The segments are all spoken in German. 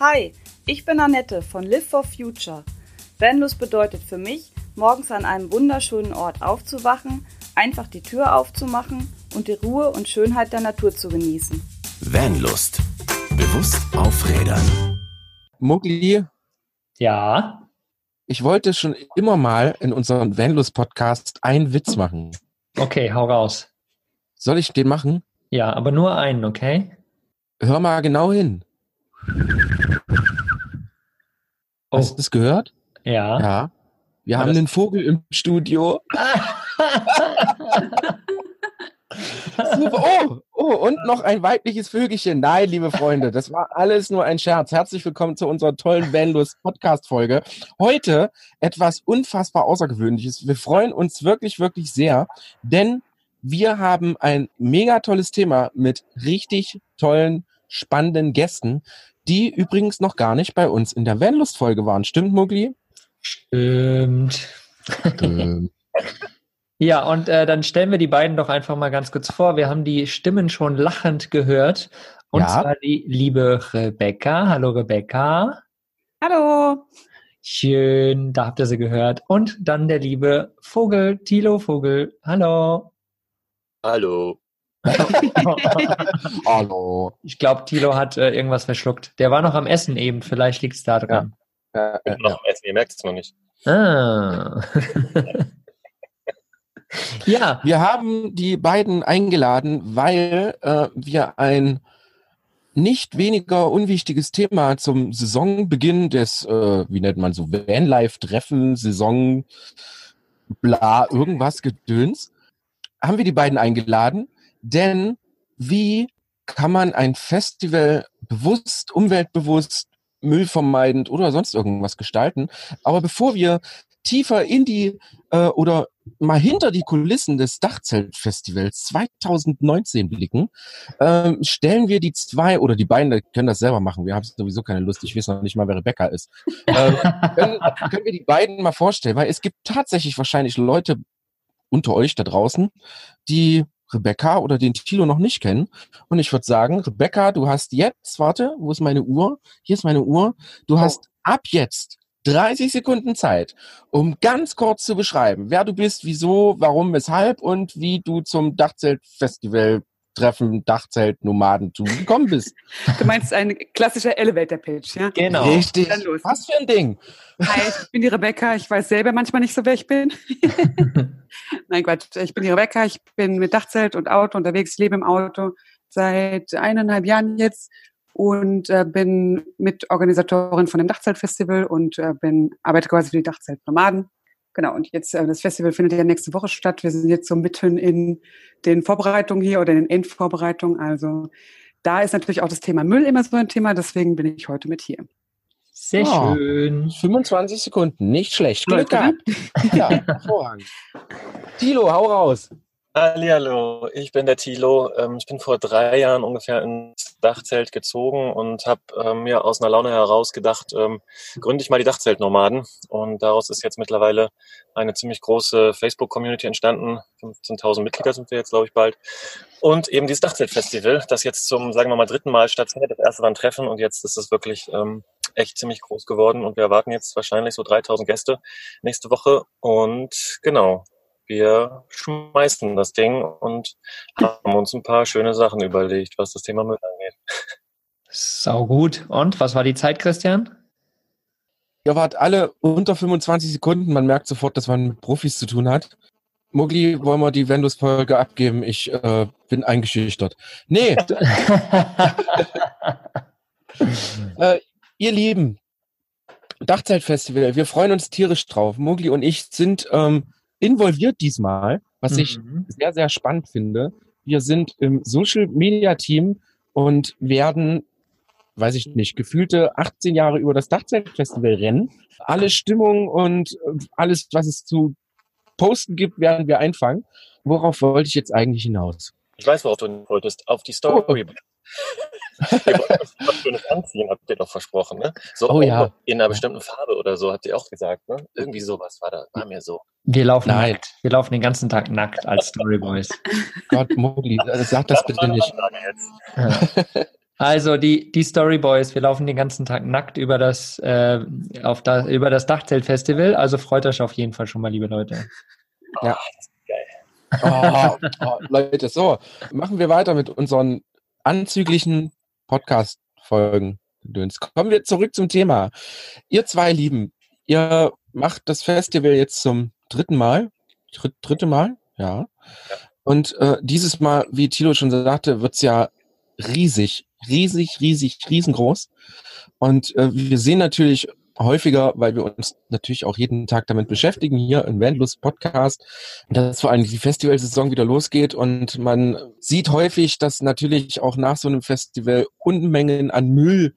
Hi, ich bin Annette von Live for Future. Vanlust bedeutet für mich, morgens an einem wunderschönen Ort aufzuwachen, einfach die Tür aufzumachen und die Ruhe und Schönheit der Natur zu genießen. Vanlust. Bewusst aufrädern. Mugli, Ja. ich wollte schon immer mal in unserem Vanlust-Podcast einen Witz machen. Okay, hau raus. Soll ich den machen? Ja, aber nur einen, okay? Hör mal genau hin. Oh, Hast du das gehört? ja. Ja. Wir War haben einen Vogel im Studio. Super. Oh, oh, und noch ein weibliches Vögelchen. Nein, liebe Freunde, das war alles nur ein Scherz. Herzlich willkommen zu unserer tollen Vanlust Podcast-Folge. Heute etwas unfassbar Außergewöhnliches. Wir freuen uns wirklich, wirklich sehr, denn wir haben ein mega tolles Thema mit richtig tollen, spannenden Gästen, die übrigens noch gar nicht bei uns in der Vanlust-Folge waren. Stimmt, Mugli? Stimmt. Ja, und äh, dann stellen wir die beiden doch einfach mal ganz kurz vor. Wir haben die Stimmen schon lachend gehört. Und Ja. zwar die liebe Rebecca. Hallo Rebecca. Hallo! Schön, da habt ihr sie gehört. Und dann der liebe Vogel, Tilo Vogel. Hallo. Hallo. hallo. Ich glaube, Tilo hat äh, irgendwas verschluckt. Der war noch am Essen eben. Vielleicht liegt es da dran. Äh, Ich bin noch am Essen, ihr merkt es noch nicht. Ah. ja, Wir haben die beiden eingeladen, weil äh, wir ein nicht weniger unwichtiges Thema zum Saisonbeginn des, äh, wie nennt man so, Vanlife-Treffen, Saison, bla, irgendwas Gedöns, haben wir die beiden eingeladen, denn wie kann man ein Festival bewusst, umweltbewusst, müllvermeidend oder sonst irgendwas gestalten? Aber bevor wir tiefer in die äh, oder mal hinter die Kulissen des Dachzeltfestivals 2019 blicken, ähm, stellen wir die zwei oder die beiden können das selber machen. Wir haben sowieso keine Lust. Ich weiß noch nicht mal, wer Rebecca ist. Ähm, können, können wir die beiden mal vorstellen, weil es gibt tatsächlich wahrscheinlich Leute unter euch da draußen, die Rebecca oder den Tilo noch nicht kennen. Und ich würde sagen, Rebecca, du hast jetzt, warte, wo ist meine Uhr? Hier ist meine Uhr. Du hast ab jetzt 30 Sekunden Zeit, um ganz kurz zu beschreiben, wer du bist, wieso, warum, weshalb und wie du zum Dachzeltfestival Treffen, Dachzelt, Nomadentum gekommen bist. Du meinst ein klassischer Elevator-Pitch, ja? genau. Richtig. Dann los. Was für ein Ding. Hi, ich bin die Rebecca. Ich weiß selber manchmal nicht so, wer ich bin. Nein, Quatsch. Ich bin die Rebecca. Ich bin mit Dachzelt und Auto unterwegs. Ich lebe im Auto seit eineinhalb Jahren jetzt und äh, bin Mitorganisatorin von dem Dachzeltfestival und äh, bin arbeite quasi für die Dachzeltnomaden. Genau, und jetzt, äh, das Festival findet ja nächste Woche statt. Wir sind jetzt so mitten in den Vorbereitungen hier oder in den Endvorbereitungen. Also da ist natürlich auch das Thema Müll immer so ein Thema, deswegen bin ich heute mit hier. Sehr Ja. schön. 25 Sekunden, nicht schlecht. Glück gehabt. Ja, hervorragend. Tilo, hau raus. Hallihallo, ich bin der Thilo. Ähm, ich bin vor drei Jahren ungefähr ins Dachzelt gezogen und habe ähm, mir aus einer Laune heraus gedacht, ähm, gründe ich mal die Dachzeltnomaden. Und daraus ist jetzt mittlerweile eine ziemlich große Facebook-Community entstanden. 15.000 Mitglieder sind wir jetzt, glaube ich, bald. Und eben dieses Dachzeltfestival, das jetzt zum, sagen wir mal, dritten Mal stattfindet. Das erste war ein Treffen und jetzt ist es wirklich ähm, echt ziemlich groß geworden. Und wir erwarten jetzt wahrscheinlich so 3.000 Gäste nächste Woche. Und genau, wir schmeißen das Ding und haben uns ein paar schöne Sachen überlegt, was das Thema Müll angeht. Sau gut. Und was war die Zeit, Christian? Ihr wart alle unter 25 Sekunden. Man merkt sofort, dass man mit Profis zu tun hat. Mugli, wollen wir die Vendus-Folge abgeben? Ich äh, bin eingeschüchtert. Nee, äh, ihr Lieben, Dachzeltfestival, wir freuen uns tierisch drauf. Mugli und ich sind ähm, involviert diesmal, was ich Mhm. sehr, sehr spannend finde. Wir sind im Social Media Team und werden, weiß ich nicht, gefühlte 18 Jahre über das Dachzeltfestival rennen. Alle Stimmung und alles, was es zu posten gibt, werden wir einfangen. Worauf wollte ich jetzt eigentlich hinaus? Ich weiß, worauf du wolltest. Auf die Story. Ihr wollt was Schönes anziehen, habt ihr doch versprochen, ne? So Oh ja. in einer bestimmten Farbe oder so, habt ihr auch gesagt, ne? Irgendwie sowas war da, war mir so. Wir laufen Nein. nackt. Wir laufen den ganzen Tag nackt als Storyboys. Gott, Mogli, äh, sag das bitte nicht. Ja. Also die, die Story Boys, wir laufen den ganzen Tag nackt über das, äh, auf da, über das Dachzeltfestival. Also freut euch auf jeden Fall schon mal, liebe Leute. Ja. Oh, oh, Leute, so, machen wir weiter mit unseren anzüglichen Podcast-Folgen. Kommen wir zurück zum Thema. Ihr zwei Lieben, ihr macht das Festival jetzt zum dritten Mal. Dritt, dritte Mal? Ja. Und äh, dieses Mal, wie Tilo schon sagte, wird's ja riesig, riesig, riesig, riesengroß. Und äh, wir sehen natürlich häufiger, weil wir uns natürlich auch jeden Tag damit beschäftigen, hier im Wendlust Podcast, dass vor allem die Festivalsaison wieder losgeht und man sieht häufig, dass natürlich auch nach so einem Festival Unmengen an Müll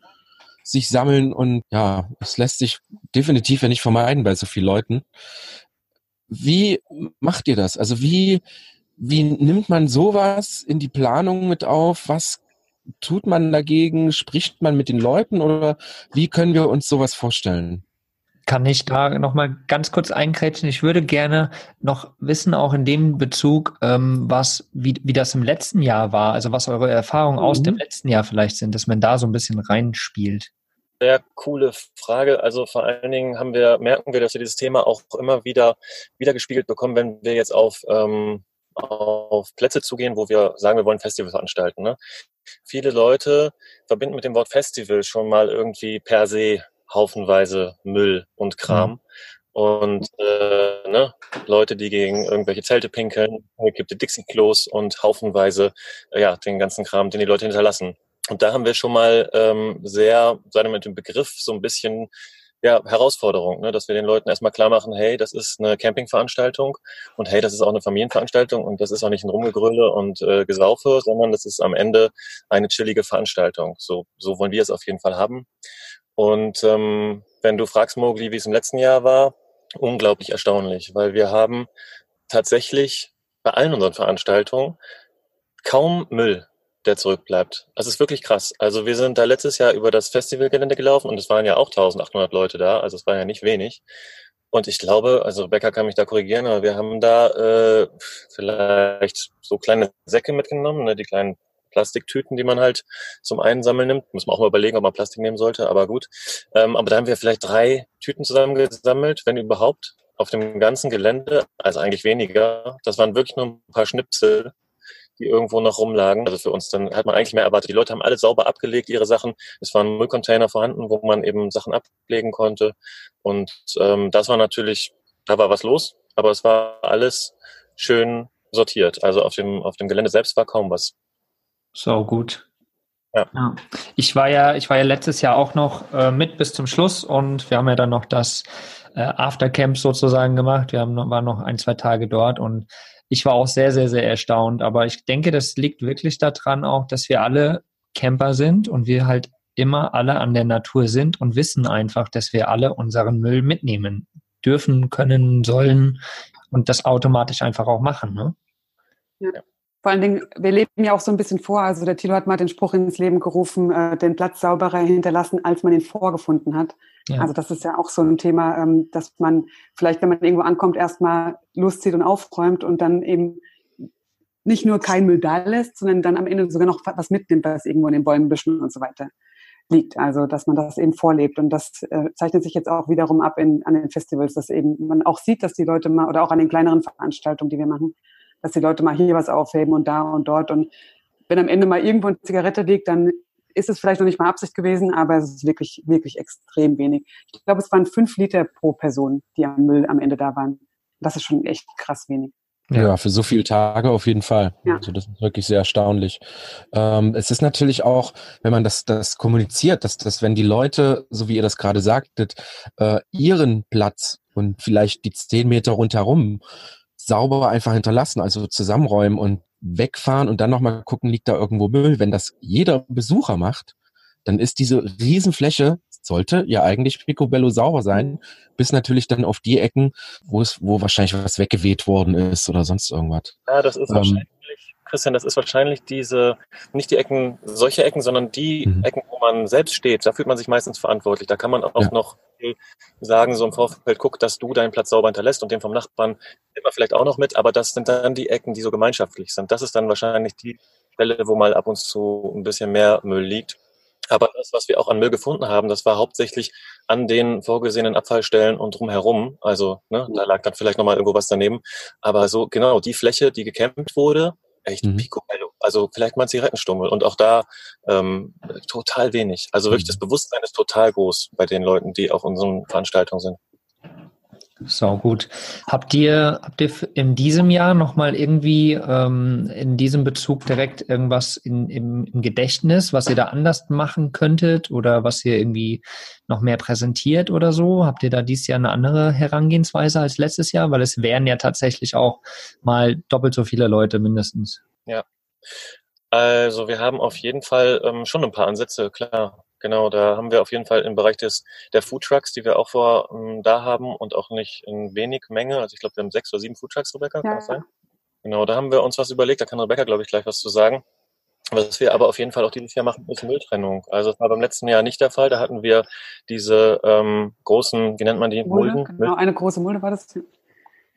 sich sammeln und ja, es lässt sich definitiv ja nicht vermeiden bei so vielen Leuten. Wie macht ihr das? Also wie, wie nimmt man sowas in die Planung mit auf? Was tut man dagegen? Spricht man mit den Leuten oder wie können wir uns sowas vorstellen? Kann ich da nochmal ganz kurz einkrätschen? Ich würde gerne noch wissen, auch in dem Bezug, ähm, was, wie, wie das im letzten Jahr war, also was eure Erfahrungen mhm. aus dem letzten Jahr vielleicht sind, dass man da so ein bisschen reinspielt. Sehr coole Frage. Also vor allen Dingen haben wir, merken wir, dass wir dieses Thema auch immer wieder, wieder gespiegelt bekommen, wenn wir jetzt auf ähm, auf Plätze zu gehen, wo wir sagen, wir wollen Festival veranstalten. Ne? Viele Leute verbinden mit dem Wort Festival schon mal irgendwie per se haufenweise Müll und Kram. Mhm. Und äh, ne, Leute, die gegen irgendwelche Zelte pinkeln, gibt es Dixie-Klos und haufenweise äh, ja, den ganzen Kram, den die Leute hinterlassen. Und da haben wir schon mal ähm, sehr, sagen wir mit dem Begriff so ein bisschen ja, Herausforderung, ne? dass wir den Leuten erstmal klar machen, hey, das ist eine Campingveranstaltung und hey, das ist auch eine Familienveranstaltung und das ist auch nicht ein Rumgegröle und äh, Gesaufe, sondern das ist am Ende eine chillige Veranstaltung. So, so wollen wir es auf jeden Fall haben. Und ähm, wenn du fragst, Mogli, wie es im letzten Jahr war, unglaublich erstaunlich, weil wir haben tatsächlich bei allen unseren Veranstaltungen kaum Müll der zurückbleibt. Das ist wirklich krass. Also wir sind da letztes Jahr über das Festivalgelände gelaufen und es waren ja auch 1800 Leute da, also es war ja nicht wenig. Und ich glaube, also Rebecca kann mich da korrigieren, aber wir haben da äh, vielleicht so kleine Säcke mitgenommen, ne, die kleinen Plastiktüten, die man halt zum Einsammeln nimmt. Muss man auch mal überlegen, ob man Plastik nehmen sollte, aber gut. Ähm, aber da haben wir vielleicht drei Tüten zusammengesammelt, wenn überhaupt, auf dem ganzen Gelände. Also eigentlich weniger. Das waren wirklich nur ein paar Schnipsel die irgendwo noch rumlagen. Also für uns, dann hat man eigentlich mehr erwartet. Die Leute haben alle sauber abgelegt, ihre Sachen. Es waren Müllcontainer vorhanden, wo man eben Sachen ablegen konnte. Und ähm, das war natürlich, da war was los, aber es war alles schön sortiert. Also auf dem, auf dem Gelände selbst war kaum was. So gut. Ja. ja. Ich war ja, ich war ja letztes Jahr auch noch äh, mit bis zum Schluss und wir haben ja dann noch das äh, Aftercamp sozusagen gemacht. Wir haben noch, waren noch ein, zwei Tage dort und ich war auch sehr, sehr, sehr erstaunt. Aber ich denke, das liegt wirklich daran auch, dass wir alle Camper sind und wir halt immer alle an der Natur sind und wissen einfach, dass wir alle unseren Müll mitnehmen dürfen, können, sollen und das automatisch einfach auch machen. Ne? Ja. Vor allen Dingen, wir leben ja auch so ein bisschen vor. Also der Thilo hat mal den Spruch ins Leben gerufen, äh, den Platz sauberer hinterlassen, als man ihn vorgefunden hat. Ja. Also das ist ja auch so ein Thema, ähm, dass man vielleicht, wenn man irgendwo ankommt, erstmal loszieht und aufräumt und dann eben nicht nur kein Müll da lässt, sondern dann am Ende sogar noch was mitnimmt, was irgendwo in den Bäumen, Büschen und so weiter liegt. Also dass man das eben vorlebt. Und das äh, zeichnet sich jetzt auch wiederum ab in, an den Festivals, dass eben man auch sieht, dass die Leute mal, oder auch an den kleineren Veranstaltungen, die wir machen, dass die Leute mal hier was aufheben und da und dort. Und wenn am Ende mal irgendwo eine Zigarette liegt, dann ist es vielleicht noch nicht mal Absicht gewesen, aber es ist wirklich, wirklich extrem wenig. Ich glaube, es waren fünf Liter pro Person, die am Müll am Ende da waren. Das ist schon echt krass wenig. Ja, für so viele Tage auf jeden Fall. Ja. Also das ist wirklich sehr erstaunlich. Ähm, es ist natürlich auch, wenn man das, das kommuniziert, dass, dass wenn die Leute, so wie ihr das gerade sagtet, äh, ihren Platz und vielleicht die zehn Meter rundherum sauber einfach hinterlassen, also zusammenräumen und wegfahren und dann nochmal gucken, liegt da irgendwo Müll. Wenn das jeder Besucher macht, dann ist diese Riesenfläche, sollte ja eigentlich picobello sauber sein, bis natürlich dann auf die Ecken, wo es, wo wahrscheinlich was weggeweht worden ist oder sonst irgendwas. Ja, das ist ähm, wahrscheinlich Christian, das ist wahrscheinlich diese, nicht die Ecken, solche Ecken, sondern die mhm. Ecken, wo man selbst steht. Da fühlt man sich meistens verantwortlich. Da kann man auch ja. noch sagen, so im Vorfeld, guck, dass du deinen Platz sauber hinterlässt und den vom Nachbarn nimmt man vielleicht auch noch mit. Aber das sind dann die Ecken, die so gemeinschaftlich sind. Das ist dann wahrscheinlich die, Stelle, wo mal ab und zu ein bisschen mehr Müll liegt. Aber das, was wir auch an Müll gefunden haben, das war hauptsächlich an den vorgesehenen Abfallstellen und drumherum. Also ne, da lag dann vielleicht nochmal irgendwo was daneben. Aber so genau die Fläche, die gekämmt wurde, echt mhm. picobello. Also vielleicht mal ein Zigarettenstummel. Und auch da ähm, total wenig. Also wirklich mhm. das Bewusstsein ist total groß bei den Leuten, die auf unseren Veranstaltungen sind. So gut. Habt ihr, habt ihr in diesem Jahr nochmal irgendwie ähm, in diesem Bezug direkt irgendwas in, im, im, Gedächtnis, was ihr da anders machen könntet oder was ihr irgendwie noch mehr präsentiert oder so? Habt ihr da dieses Jahr eine andere Herangehensweise als letztes Jahr? Weil es wären ja tatsächlich auch mal doppelt so viele Leute mindestens. Ja. Also wir haben auf jeden Fall ähm, schon ein paar Ansätze, klar. Genau, da haben wir auf jeden Fall im Bereich des der Food Trucks, die wir auch vor ähm, da haben und auch nicht in wenig Menge. Also ich glaube, wir haben sechs oder sieben Food Trucks, Rebecca, kann das sein? Genau, da haben wir uns was überlegt, da kann Rebecca, glaube ich, gleich was zu sagen. Was wir aber auf jeden Fall auch dieses Jahr machen, ist Mülltrennung. Also das war beim letzten Jahr nicht der Fall. Da hatten wir diese ähm, großen, wie nennt man die? Mulden? Mulden? Genau, eine große Mulde war das.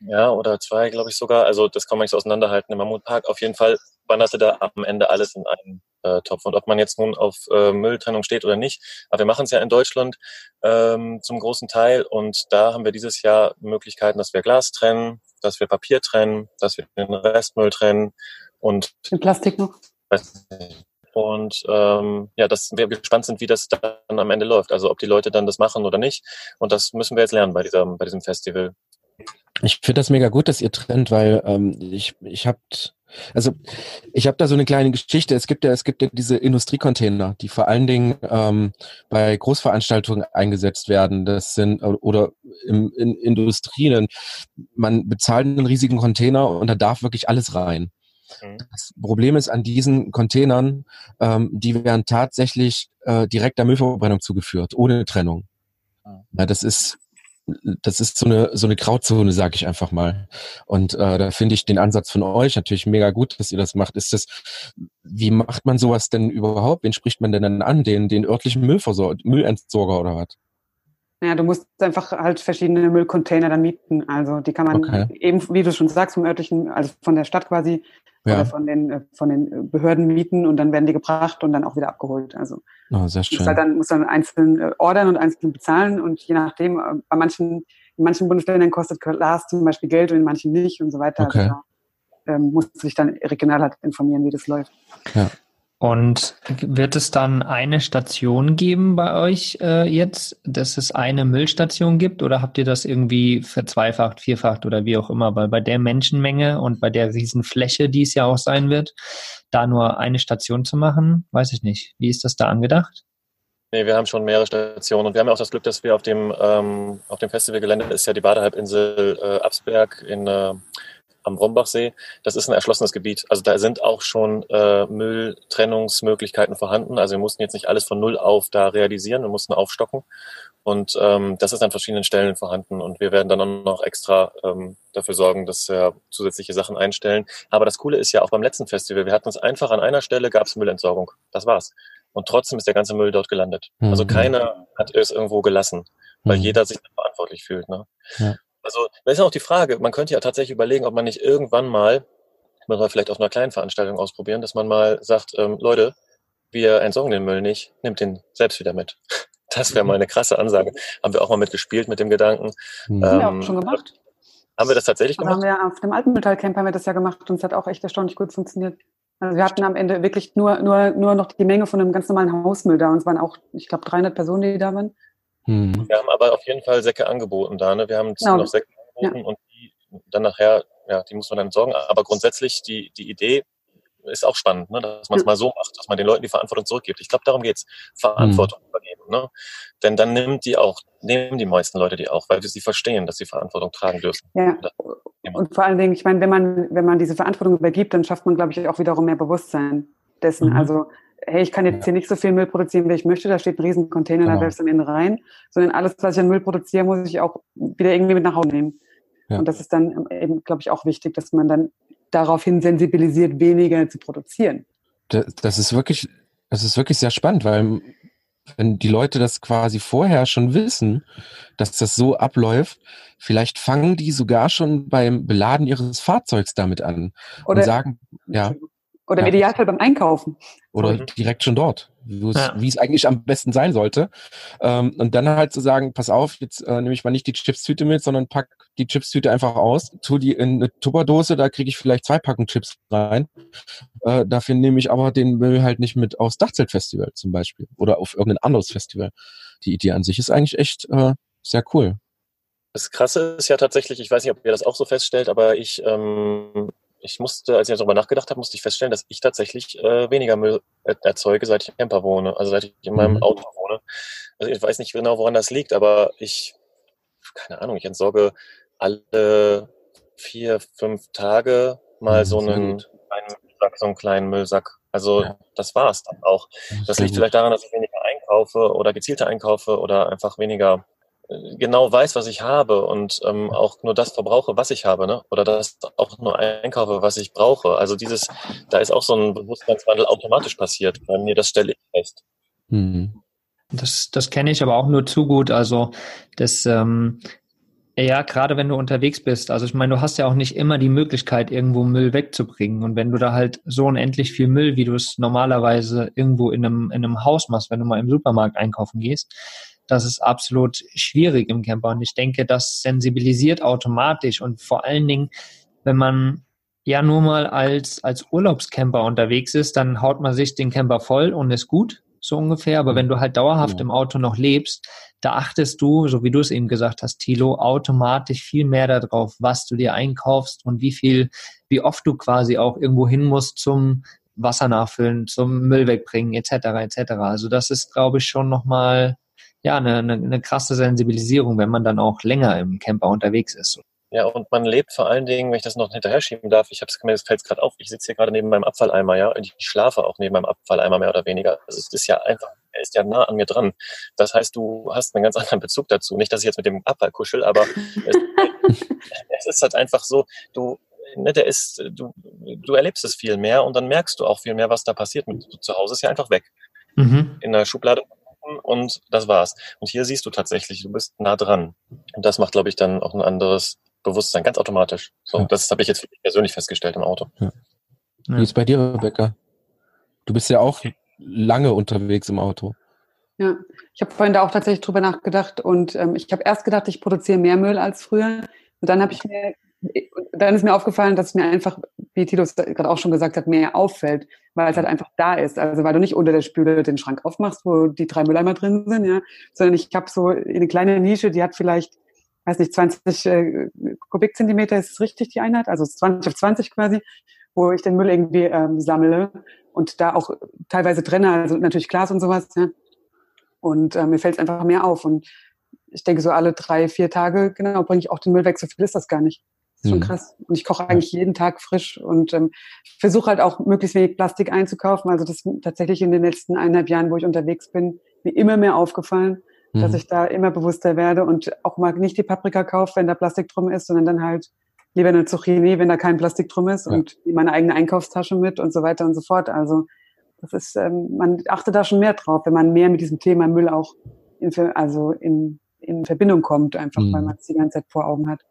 Ja, oder zwei, glaube ich sogar. Also das kann man nicht so auseinanderhalten im Mammutpark. Auf jeden Fall wanderte da am Ende alles in einen äh, Topf. Und ob man jetzt nun auf äh, Mülltrennung steht oder nicht, aber wir machen es ja in Deutschland ähm, zum großen Teil. Und da haben wir dieses Jahr Möglichkeiten, dass wir Glas trennen, dass wir Papier trennen, dass wir den Restmüll trennen und den Plastik noch. Und ähm, ja, dass wir gespannt sind, wie das dann am Ende läuft. Also ob die Leute dann das machen oder nicht. Und das müssen wir jetzt lernen bei diesem, bei diesem Festival. Ich finde das mega gut, dass ihr trennt, weil ähm, ich, ich habt also ich habe da so eine kleine Geschichte. Es gibt ja, es gibt ja diese Industriecontainer, die vor allen Dingen ähm, bei Großveranstaltungen eingesetzt werden. Das sind oder im, in Industrien. Man bezahlt einen riesigen Container und da darf wirklich alles rein. Mhm. Das Problem ist an diesen Containern, ähm, die werden tatsächlich äh, direkt der Müllverbrennung zugeführt, ohne Trennung. Mhm. Ja, das ist das ist so eine so eine Grauzone, sage ich einfach mal. Und äh, da finde ich den Ansatz von euch natürlich mega gut, dass ihr das macht. Ist das, wie macht man sowas denn überhaupt? Wen spricht man denn dann an? Den den örtlichen Müllversorger, Müllentsorger oder was? Ja, du musst einfach halt verschiedene Müllcontainer dann mieten. Also die kann man okay. eben, wie du schon sagst, vom örtlichen, also von der Stadt quasi ja. oder von den, äh, von den Behörden mieten und dann werden die gebracht und dann auch wieder abgeholt. Also oh, sehr schön. Halt dann, muss dann einzeln äh, ordern und einzeln bezahlen und je nachdem, äh, bei manchen, in manchen Bundesländern kostet Glas zum Beispiel Geld und in manchen nicht und so weiter. Okay. Also ähm, musst du dich dann regional halt informieren, wie das läuft. Ja. Und wird es dann eine Station geben bei euch äh, jetzt, dass es eine Müllstation gibt oder habt ihr das irgendwie verzweifacht, vierfacht oder wie auch immer? Weil bei der Menschenmenge und bei der Riesenfläche, die es ja auch sein wird, da nur eine Station zu machen, weiß ich nicht. Wie ist das da angedacht? Nee, wir haben schon mehrere Stationen und wir haben auch das Glück, dass wir auf dem, ähm, auf dem Festivalgelände ist ja die Badehalbinsel äh, Absberg in äh, am Rombachsee, das ist ein erschlossenes Gebiet. Also da sind auch schon äh, Mülltrennungsmöglichkeiten vorhanden. Also wir mussten jetzt nicht alles von null auf da realisieren, wir mussten aufstocken. Und ähm, das ist an verschiedenen Stellen vorhanden. Und wir werden dann auch noch extra ähm, dafür sorgen, dass wir zusätzliche Sachen einstellen. Aber das Coole ist ja auch beim letzten Festival, wir hatten es einfach an einer Stelle, gab es Müllentsorgung. Das war's. Und trotzdem ist der ganze Müll dort gelandet. Also mhm. Also keiner hat es irgendwo gelassen, weil mhm. jeder sich verantwortlich fühlt. Ne? Ja. Also, das ist auch die Frage, man könnte ja tatsächlich überlegen, ob man nicht irgendwann mal, man vielleicht auf einer kleinen Veranstaltung ausprobieren, dass man mal sagt, ähm, Leute, wir entsorgen den Müll nicht, nehmt den selbst wieder mit. Das wäre mal eine krasse Ansage. Haben wir auch mal mitgespielt mit dem Gedanken. Mhm. Ähm, haben wir auch schon gemacht. Haben wir das tatsächlich gemacht? Haben wir auf dem alten Metallcamp haben wir das ja gemacht und es hat auch echt erstaunlich gut funktioniert. Also wir hatten am Ende wirklich nur, nur, nur noch die Menge von einem ganz normalen Hausmüll da und es waren auch, ich glaube, 300 Personen, die da waren. Hm. Wir haben aber auf jeden Fall Säcke angeboten da. Ne? Wir haben genau. noch Säcke angeboten ja. und die dann nachher, ja, die muss man dann entsorgen. Aber grundsätzlich die, die Idee ist auch spannend, ne? dass man es ja. mal so macht, dass man den Leuten die Verantwortung zurückgibt. Ich glaube, darum geht's. Verantwortung hm. übergeben. Ne? Denn dann nimmt die auch, nehmen die meisten Leute die auch, weil sie verstehen, dass sie Verantwortung tragen dürfen. Ja. Und vor allen Dingen, ich meine, wenn man, wenn man diese Verantwortung übergibt, dann schafft man, glaube ich, auch wiederum mehr Bewusstsein dessen. Mhm. Also hey, ich kann jetzt hier nicht so viel Müll produzieren, wie ich möchte, da steht ein riesen Container, genau. da werfst du Ende rein, sondern alles, was ich an Müll produziere, muss ich auch wieder irgendwie mit nach Hause nehmen. Ja. Und das ist dann eben, glaube ich, auch wichtig, dass man dann daraufhin sensibilisiert, weniger zu produzieren. Das, das ist wirklich, das ist wirklich sehr spannend, weil wenn die Leute das quasi vorher schon wissen, dass das so abläuft, vielleicht fangen die sogar schon beim Beladen ihres Fahrzeugs damit an Oder, und sagen, ja. Oder im Idealfall beim Einkaufen. Oder mhm. direkt schon dort, ja. wie es eigentlich am besten sein sollte. Ähm, und dann halt zu sagen, pass auf, jetzt äh, nehme ich mal nicht die Chipstüte mit, sondern pack die Chipstüte einfach aus, tu die in eine Tupperdose, da kriege ich vielleicht zwei Packen Chips rein. Äh, dafür nehme ich aber den Müll halt nicht mit aufs Dachzeltfestival zum Beispiel oder auf irgendein anderes Festival. Die Idee an sich ist eigentlich echt äh, sehr cool. Das Krasse ist ja tatsächlich, ich weiß nicht, ob ihr das auch so feststellt, aber ich ähm, ich musste, als ich darüber nachgedacht habe, musste ich feststellen, dass ich tatsächlich äh, weniger Müll erzeuge, seit ich im Camper wohne, also seit ich in meinem mhm. Auto wohne. Also ich weiß nicht genau, woran das liegt, aber ich, keine Ahnung, ich entsorge alle vier, fünf Tage mal mhm, so einen kleinen Müllsack, so einen kleinen Müllsack. Also ja. das war's dann auch. Das liegt vielleicht daran, dass ich weniger einkaufe oder gezielter einkaufe oder einfach weniger genau weiß, was ich habe und ähm, auch nur das verbrauche, was ich habe, ne? Oder das auch nur einkaufe, was ich brauche. Also dieses, da ist auch so ein Bewusstseinswandel automatisch passiert bei mir, das stelle ich fest. Mhm. Das, das kenne ich aber auch nur zu gut. Also das, ähm, ja, gerade wenn du unterwegs bist. Also ich meine, du hast ja auch nicht immer die Möglichkeit, irgendwo Müll wegzubringen. Und wenn du da halt so unendlich viel Müll, wie du es normalerweise irgendwo in einem, in einem Haus machst, wenn du mal im Supermarkt einkaufen gehst, das ist absolut schwierig im Camper. Und ich denke, das sensibilisiert automatisch und vor allen Dingen, wenn man ja nur mal als, als Urlaubscamper unterwegs ist, dann haut man sich den Camper voll und ist gut, so ungefähr. Aber wenn du halt dauerhaft ja. im Auto noch lebst, da achtest du, so wie du es eben gesagt hast, Tilo, automatisch viel mehr darauf, was du dir einkaufst und wie viel, wie oft du quasi auch irgendwo hin musst zum Wasser nachfüllen, zum Müll wegbringen, etc. etc. Also das ist, glaube ich, schon nochmal ja, eine, eine, eine krasse Sensibilisierung, wenn man dann auch länger im Camper unterwegs ist. Ja, und man lebt vor allen Dingen, wenn ich das noch hinterher schieben darf, ich habe es mir das fällt gerade auf, ich sitze hier gerade neben meinem Abfalleimer, ja, und ich schlafe auch neben meinem Abfalleimer mehr oder weniger. Also es ist ja einfach, er ist ja nah an mir dran. Das heißt, du hast einen ganz anderen Bezug dazu. Nicht, dass ich jetzt mit dem Abfall kuschel, aber es, es ist halt einfach so, du, ne, der ist, du, du erlebst es viel mehr und dann merkst du auch viel mehr, was da passiert. Mit, zu Hause ist ja einfach weg. Mhm. In der Schublade und das war's. Und hier siehst du tatsächlich, du bist nah dran. Und das macht, glaube ich, dann auch ein anderes Bewusstsein, ganz automatisch. So, ja. das habe ich jetzt persönlich festgestellt im Auto. Ja. Wie ist bei dir, Rebecca? Du bist ja auch lange unterwegs im Auto. Ja, ich habe vorhin da auch tatsächlich drüber nachgedacht und ähm, ich habe erst gedacht, ich produziere mehr Müll als früher. Und dann habe ich mir dann ist mir aufgefallen, dass es mir einfach, wie Tito gerade auch schon gesagt hat, mehr auffällt, weil es halt einfach da ist. Also weil du nicht unter der Spüle den Schrank aufmachst, wo die drei Mülleimer drin sind, ja, sondern ich habe so eine kleine Nische, die hat vielleicht, weiß nicht, 20 äh, Kubikzentimeter ist es richtig die Einheit, also 20 auf 20 quasi, wo ich den Müll irgendwie ähm, sammle und da auch teilweise trenne, also natürlich Glas und sowas, ja. Und äh, mir fällt es einfach mehr auf und ich denke so alle drei, vier Tage, genau, bringe ich auch den Müll weg. So viel ist das gar nicht. Das ist schon mhm. krass. Und ich koche eigentlich jeden Tag frisch und ähm, versuche halt auch möglichst wenig Plastik einzukaufen. Also das ist tatsächlich in den letzten eineinhalb Jahren, wo ich unterwegs bin, mir immer mehr aufgefallen, mhm. dass ich da immer bewusster werde und auch mal nicht die Paprika kaufe, wenn da Plastik drum ist, sondern dann halt lieber eine Zucchini, wenn da kein Plastik drum ist ja. und meine eigene Einkaufstasche mit und so weiter und so fort. Also das ist, ähm, man achtet da schon mehr drauf, wenn man mehr mit diesem Thema Müll auch in, also in, in Verbindung kommt, einfach mhm. weil man es die ganze Zeit vor Augen hat.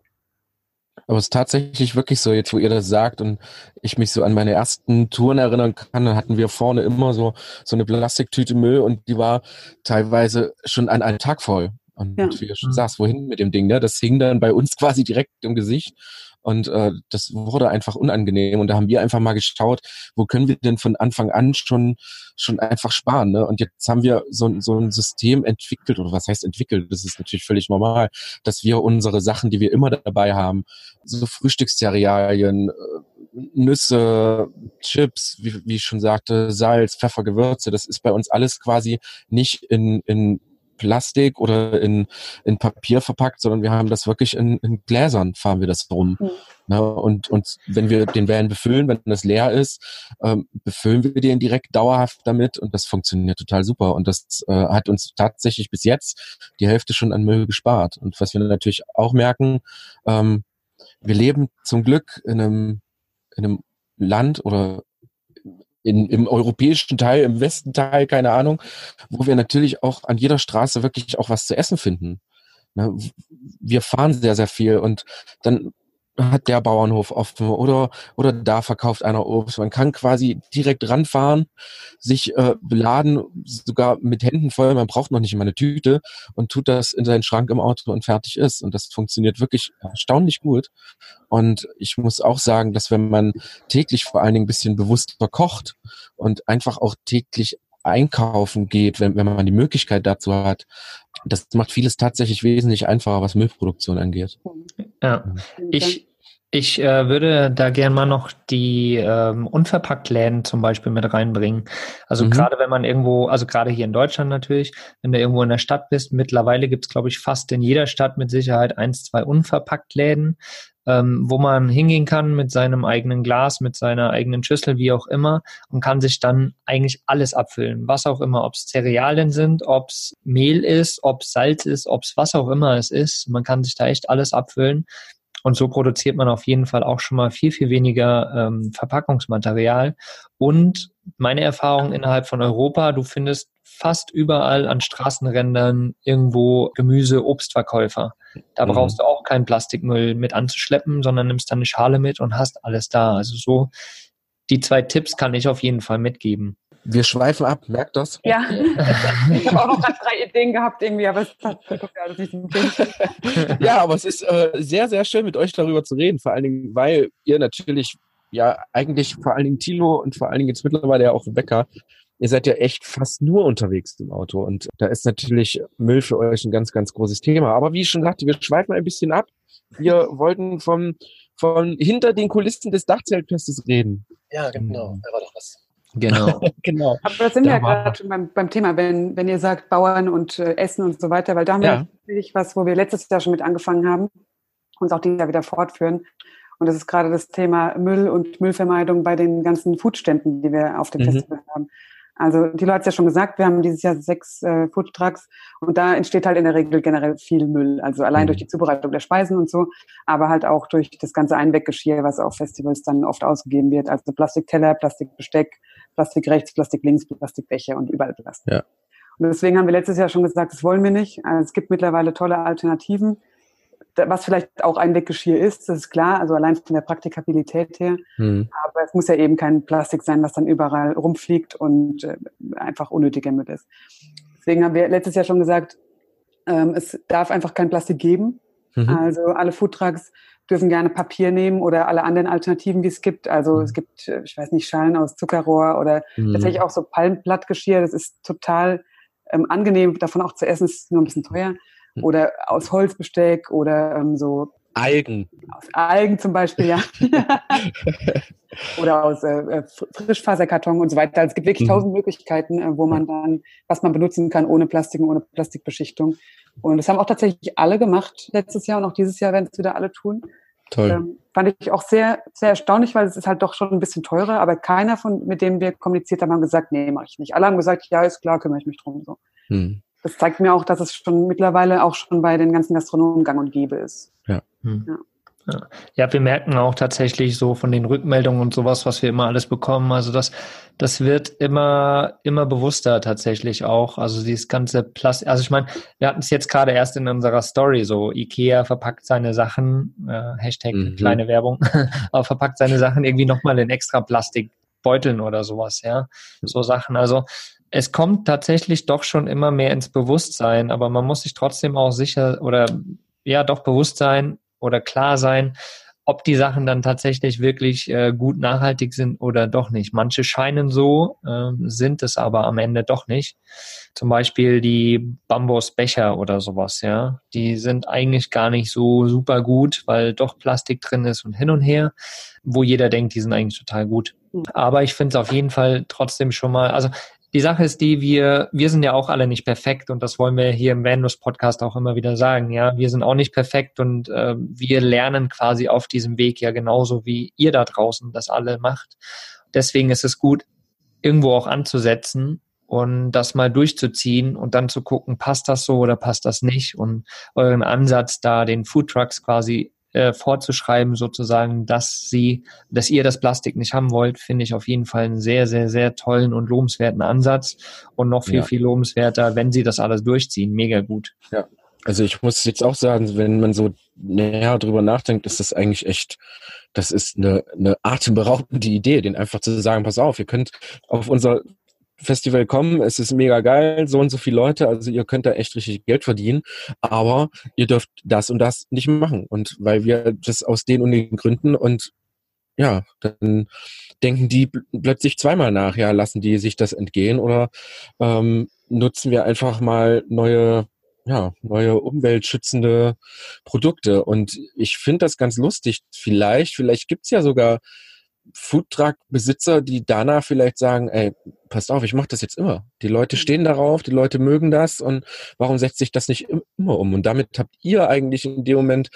Aber es ist tatsächlich wirklich so, jetzt wo ihr das sagt und ich mich so an meine ersten Touren erinnern kann, dann hatten wir vorne immer so, so eine Plastiktüte Müll und die war teilweise schon an einen Tag voll. Und ja. wie du schon mhm. sagst, wohin mit dem Ding, ne? Das hing dann bei uns quasi direkt im Gesicht. Und äh, das wurde einfach unangenehm. Und da haben wir einfach mal geschaut, wo können wir denn von Anfang an schon schon einfach sparen. Ne? Und jetzt haben wir so, so ein System entwickelt, oder was heißt entwickelt? Das ist natürlich völlig normal, dass wir unsere Sachen, die wir immer dabei haben, so Frühstückszerealien, äh, Nüsse, Chips, wie, wie ich schon sagte, Salz, Pfeffer, Gewürze, das ist bei uns alles quasi nicht in, in Plastik oder in, in Papier verpackt, sondern wir haben das wirklich in, in Gläsern, fahren wir das rum. Mhm. Na, und, und wenn wir den Van befüllen, wenn das leer ist, ähm, befüllen wir den direkt dauerhaft damit und das funktioniert total super. Und das äh, hat uns tatsächlich bis jetzt die Hälfte schon an Müll gespart. Und was wir natürlich auch merken, ähm, wir leben zum Glück in einem, in einem Land oder in, im europäischen Teil, im Westen Teil, keine Ahnung, wo wir natürlich auch an jeder Straße wirklich auch was zu essen finden. Ne? Wir fahren sehr, sehr viel und dann hat der Bauernhof offen oder, oder da verkauft einer Obst. Man kann quasi direkt ranfahren, sich äh, beladen, sogar mit Händen voll, man braucht noch nicht mal eine Tüte und tut das in seinen Schrank im Auto und fertig ist. Und das funktioniert wirklich erstaunlich gut. Und ich muss auch sagen, dass wenn man täglich vor allen Dingen ein bisschen bewusster kocht und einfach auch täglich einkaufen geht, wenn, wenn man die Möglichkeit dazu hat, das macht vieles tatsächlich wesentlich einfacher, was Müllproduktion angeht. Ja, ich, ich äh, würde da gern mal noch die ähm, Unverpacktläden zum Beispiel mit reinbringen. Also mhm. gerade wenn man irgendwo, also gerade hier in Deutschland natürlich, wenn du irgendwo in der Stadt bist, mittlerweile gibt es, glaube ich, fast in jeder Stadt mit Sicherheit eins, zwei Unverpacktläden ähm, wo man hingehen kann mit seinem eigenen Glas, mit seiner eigenen Schüssel, wie auch immer, und kann sich dann eigentlich alles abfüllen, was auch immer, ob es Cerealien sind, ob es Mehl ist, ob es Salz ist, ob es was auch immer es ist. Man kann sich da echt alles abfüllen. Und so produziert man auf jeden Fall auch schon mal viel, viel weniger ähm, Verpackungsmaterial. Und meine Erfahrung innerhalb von Europa, du findest fast überall an Straßenrändern irgendwo Gemüse, Obstverkäufer. Da mhm. brauchst du auch keinen Plastikmüll mit anzuschleppen, sondern nimmst dann eine Schale mit und hast alles da. Also so die zwei Tipps kann ich auf jeden Fall mitgeben. Wir schweifen ab, merkt das? Ja. ich habe auch noch drei Ideen gehabt irgendwie, aber es passt alles nicht Ja, aber es ist äh, sehr, sehr schön mit euch darüber zu reden, vor allen Dingen, weil ihr natürlich ja eigentlich vor allen Dingen Tilo und vor allen Dingen jetzt mittlerweile ja auch Rebecca ihr seid ja echt fast nur unterwegs im Auto und da ist natürlich Müll für euch ein ganz, ganz großes Thema. Aber wie ich schon sagte, wir schweifen ein bisschen ab. Wir wollten vom, von hinter den Kulissen des Dachzeltfestes reden. Ja, genau. Da war doch was. Genau. genau. Aber da sind wir ja gerade schon beim, beim, Thema, wenn, wenn ihr sagt Bauern und äh, Essen und so weiter, weil da haben ja. wir natürlich was, wo wir letztes Jahr schon mit angefangen haben, uns auch dieses Jahr wieder fortführen. Und das ist gerade das Thema Müll und Müllvermeidung bei den ganzen Foodständen, die wir auf dem mhm. Festival haben. Also die Leute hat es ja schon gesagt, wir haben dieses Jahr sechs äh, Foodtrucks und da entsteht halt in der Regel generell viel Müll. Also allein mhm. durch die Zubereitung der Speisen und so, aber halt auch durch das ganze Einweggeschirr, was auf Festivals dann oft ausgegeben wird. Also Plastikteller, Plastikbesteck, Plastik rechts, Plastik links, Plastikbecher und überall Plastik. Ja. Und deswegen haben wir letztes Jahr schon gesagt, das wollen wir nicht. Also es gibt mittlerweile tolle Alternativen was vielleicht auch ein Weggeschirr ist, das ist klar, also allein von der Praktikabilität her. Hm. Aber es muss ja eben kein Plastik sein, was dann überall rumfliegt und äh, einfach unnötiger Müll ist. Deswegen haben wir letztes Jahr schon gesagt, ähm, es darf einfach kein Plastik geben. Mhm. Also alle Foodtrucks dürfen gerne Papier nehmen oder alle anderen Alternativen, wie es gibt. Also mhm. es gibt, äh, ich weiß nicht, Schalen aus Zuckerrohr oder mhm. tatsächlich auch so Palmblattgeschirr. Das ist total ähm, angenehm, davon auch zu essen, ist nur ein bisschen teuer. Hm. oder aus Holzbesteck oder ähm, so Algen. Aus Algen zum Beispiel, ja. oder aus äh, äh Frischfaserkarton und so weiter. Also es gibt wirklich mhm. tausend Möglichkeiten, äh, wo man dann, was man benutzen kann, ohne Plastik und ohne Plastikbeschichtung. Und das haben auch tatsächlich alle gemacht letztes Jahr und auch dieses Jahr werden es wieder alle tun. Toll. Ähm, fand ich auch sehr, sehr erstaunlich, weil es ist halt doch schon ein bisschen teurer, aber keiner von, mit dem wir kommuniziert haben, haben gesagt, nee, mache ich nicht. Alle haben gesagt, ja, ist klar, kümmere ich mich drum. So. Hm das zeigt mir auch, dass es schon mittlerweile auch schon bei den ganzen Gastronomen gang und gäbe ist. Ja. Hm. ja. Ja. wir merken auch tatsächlich so von den Rückmeldungen und sowas, was wir immer alles bekommen. Also das, das wird immer, immer bewusster tatsächlich auch. Also dieses ganze Plastik. Also ich meine, wir hatten es jetzt gerade erst in unserer Story so. Ikea verpackt seine Sachen, äh, Hashtag mhm. kleine Werbung, aber verpackt seine Sachen irgendwie nochmal in extra Plastikbeuteln oder sowas, ja. So Sachen. Also es kommt tatsächlich doch schon immer mehr ins Bewusstsein, aber man muss sich trotzdem auch sicher oder ja doch bewusst sein oder klar sein, ob die Sachen dann tatsächlich wirklich äh, gut nachhaltig sind oder doch nicht. Manche scheinen so, äh, sind es aber am Ende doch nicht. Zum Beispiel die Bambusbecher oder sowas, ja. Die sind eigentlich gar nicht so super gut, weil doch Plastik drin ist und hin und her, wo jeder denkt, die sind eigentlich total gut. Aber ich finde es auf jeden Fall trotzdem schon mal, also die Sache ist die, wir, wir sind ja auch alle nicht perfekt und das wollen wir hier im Vanus Podcast auch immer wieder sagen. Ja, wir sind auch nicht perfekt und äh, wir lernen quasi auf diesem Weg ja genauso wie ihr da draußen das alle macht. Deswegen ist es gut, irgendwo auch anzusetzen und das mal durchzuziehen und dann zu gucken, passt das so oder passt das nicht und euren Ansatz da den Food Trucks quasi äh, vorzuschreiben, sozusagen, dass sie, dass ihr das Plastik nicht haben wollt, finde ich auf jeden Fall einen sehr, sehr, sehr tollen und lobenswerten Ansatz und noch viel, ja. viel lobenswerter, wenn sie das alles durchziehen. Mega gut. Ja. Also ich muss jetzt auch sagen, wenn man so näher drüber nachdenkt, ist das eigentlich echt, das ist eine, eine atemberaubende Idee, den einfach zu sagen, pass auf, ihr könnt auf unser Festival kommen, es ist mega geil, so und so viele Leute, also ihr könnt da echt richtig Geld verdienen, aber ihr dürft das und das nicht machen. Und weil wir das aus den und den Gründen und ja, dann denken die plötzlich zweimal nach, ja, lassen die sich das entgehen oder ähm, nutzen wir einfach mal neue ja, neue umweltschützende Produkte. Und ich finde das ganz lustig. Vielleicht, vielleicht gibt's ja sogar Foodtruck-Besitzer, die danach vielleicht sagen, ey, passt auf, ich mache das jetzt immer. Die Leute mhm. stehen darauf, die Leute mögen das und warum setzt sich das nicht immer um? Und damit habt ihr eigentlich in dem Moment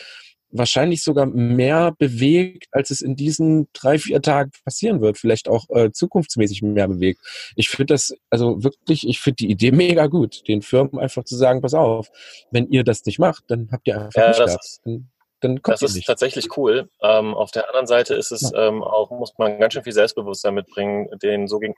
wahrscheinlich sogar mehr bewegt, als es in diesen drei, vier Tagen passieren wird. Vielleicht auch äh, zukunftsmäßig mehr bewegt. Ich finde das, also wirklich, ich finde die Idee mega gut, den Firmen einfach zu sagen, pass auf, wenn ihr das nicht macht, dann habt ihr einfach ja, nicht das ist, dann, kommt Das ist nicht. tatsächlich cool. Ähm, auf der anderen Seite ist es ja. ähm, auch, muss man ganz schön viel Selbstbewusstsein mitbringen, den so gegen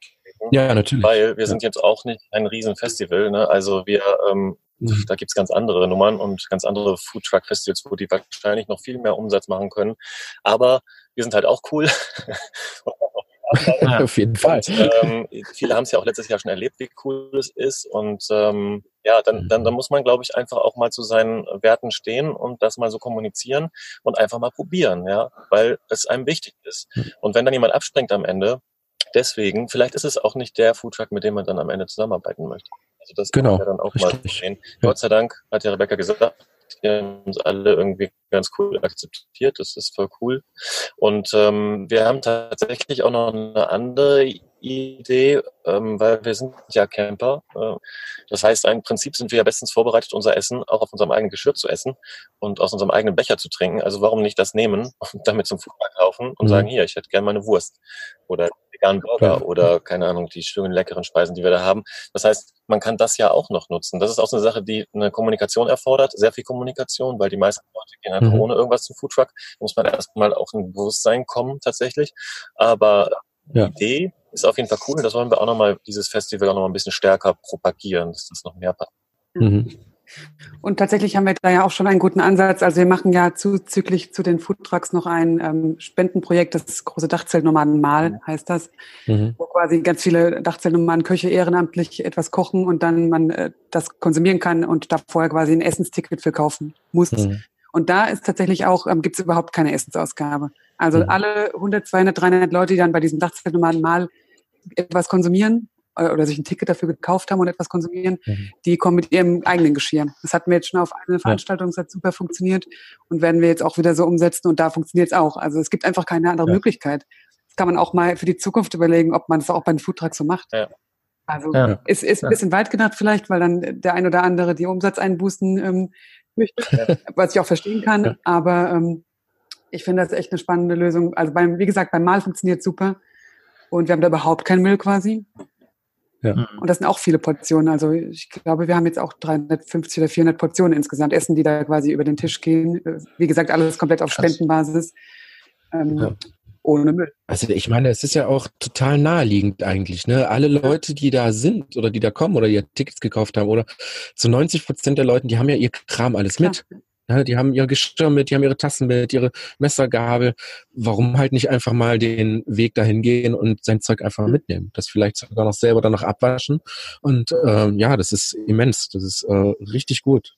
ja, natürlich. Weil wir sind jetzt auch nicht ein Riesenfestival. Ne? Also wir ähm, Mhm. Da gibt's ganz andere Nummern und ganz andere Foodtruck-Festivals, wo die wahrscheinlich noch viel mehr Umsatz machen können. Aber wir sind halt auch cool. ja, auf jeden Fall. Und, ähm, viele haben es ja auch letztes Jahr schon erlebt, wie cool es ist. Und ähm, ja, dann, dann, dann muss man, glaube ich, einfach auch mal zu seinen Werten stehen und das mal so kommunizieren und einfach mal probieren, ja, weil es einem wichtig ist. Mhm. Und wenn dann jemand abspringt am Ende, deswegen, vielleicht ist es auch nicht der Foodtruck, mit dem man dann am Ende zusammenarbeiten möchte. Also das genau, kann man ja dann auch richtig. mal sehen. Ja. Gott sei Dank hat ja Rebecca gesagt, die haben uns alle irgendwie ganz cool akzeptiert. Das ist voll cool. Und ähm, wir haben tatsächlich auch noch eine andere Idee, ähm, weil wir sind ja Camper. Äh, das heißt, im Prinzip sind wir ja bestens vorbereitet, unser Essen auch auf unserem eigenen Geschirr zu essen und aus unserem eigenen Becher zu trinken. Also warum nicht das nehmen und damit zum Foodmarkt laufen und mhm. sagen, hier, ich hätte gerne meine Wurst oder veganen Burger ja. oder keine Ahnung, die schönen leckeren Speisen, die wir da haben. Das heißt, man kann das ja auch noch nutzen. Das ist auch so eine Sache, die eine Kommunikation erfordert, sehr viel Kommunikation, weil die meisten Leute gehen halt mhm. ohne irgendwas zum Foodtruck. Da muss man erstmal auch in Bewusstsein kommen tatsächlich. Aber ja. die Idee ist auf jeden Fall cool. Das wollen wir auch nochmal, dieses Festival auch nochmal ein bisschen stärker propagieren, dass das noch mehr passt. Mhm. Und tatsächlich haben wir da ja auch schon einen guten Ansatz. Also wir machen ja zuzüglich zu den Foodtrucks noch ein ähm, Spendenprojekt, das große Dachzeltnomaden-Mal mhm. heißt das, mhm. wo quasi ganz viele Dachzeltnomaden Köche ehrenamtlich etwas kochen und dann man äh, das konsumieren kann und da vorher quasi ein Essensticket für kaufen muss. Mhm. Und da ist tatsächlich auch, ähm, gibt es überhaupt keine Essensausgabe. Also mhm. alle 100, 200, 300 Leute, die dann bei diesem Dachzeltnomaden-Mal etwas konsumieren, äh, oder sich ein Ticket dafür gekauft haben und etwas konsumieren, mhm. die kommen mit ihrem eigenen Geschirr. Das hatten wir jetzt schon auf einer Veranstaltung, das hat super funktioniert und werden wir jetzt auch wieder so umsetzen und da funktioniert es auch. Also es gibt einfach keine andere ja. Möglichkeit. Das kann man auch mal für die Zukunft überlegen, ob man es auch bei den Foodtrucks so macht. Ja. Also ja. ist, ist ein bisschen weit gedacht vielleicht, weil dann der ein oder andere die Umsatzeinbußen ähm, möchte, was ich auch verstehen kann. Aber ähm, ich finde das echt eine spannende Lösung. Also beim, wie gesagt, beim Mal funktioniert super. Und wir haben da überhaupt keinen Müll quasi. Ja. Und das sind auch viele Portionen. Also ich glaube, wir haben jetzt auch 350 oder 400 Portionen insgesamt Essen, die da quasi über den Tisch gehen. Wie gesagt, alles komplett auf Spendenbasis. Ähm, ja. Ohne Müll. Also ich meine, es ist ja auch total naheliegend eigentlich. Ne? Alle Leute, die da sind oder die da kommen oder ihr Tickets gekauft haben oder zu 90 Prozent der Leuten, die haben ja ihr Kram alles Klar. mit. Ja, die haben ihr Geschirr mit, die haben ihre Tassen mit, ihre Messergabel. Warum halt nicht einfach mal den Weg dahin gehen und sein Zeug einfach mitnehmen? Das vielleicht sogar noch selber dann noch abwaschen. Und ähm, ja, das ist immens. Das ist äh, richtig gut.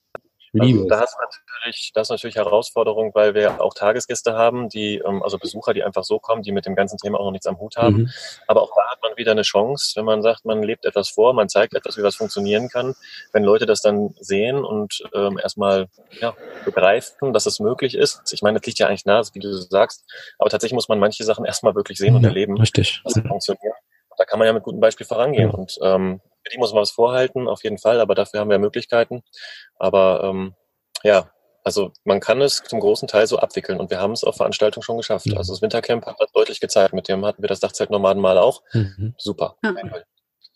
Also da hast natürlich, das ist natürlich Herausforderung, weil wir auch Tagesgäste haben, die, ähm, also Besucher, die einfach so kommen, die mit dem ganzen Thema auch noch nichts am Hut haben. Mhm. Aber auch da hat man wieder eine Chance, wenn man sagt, man lebt etwas vor, man zeigt etwas, wie was funktionieren kann. Wenn Leute das dann sehen und ähm, erstmal ja, begreifen, dass es möglich ist. Ich meine, das liegt ja eigentlich nahe, wie du sagst. Aber tatsächlich muss man manche Sachen erstmal wirklich sehen und erleben, richtig. dass es funktioniert. Da kann man ja mit gutem Beispiel vorangehen. Ja. Und ähm, die muss man was vorhalten, auf jeden Fall, aber dafür haben wir Möglichkeiten. Aber ähm, ja, also man kann es zum großen Teil so abwickeln und wir haben es auf Veranstaltungen schon geschafft. Ja. Also das Wintercamp hat das deutlich gezeigt. Mit dem hatten wir das Dachzeltnomaden mal auch. Mhm. Super. Ja.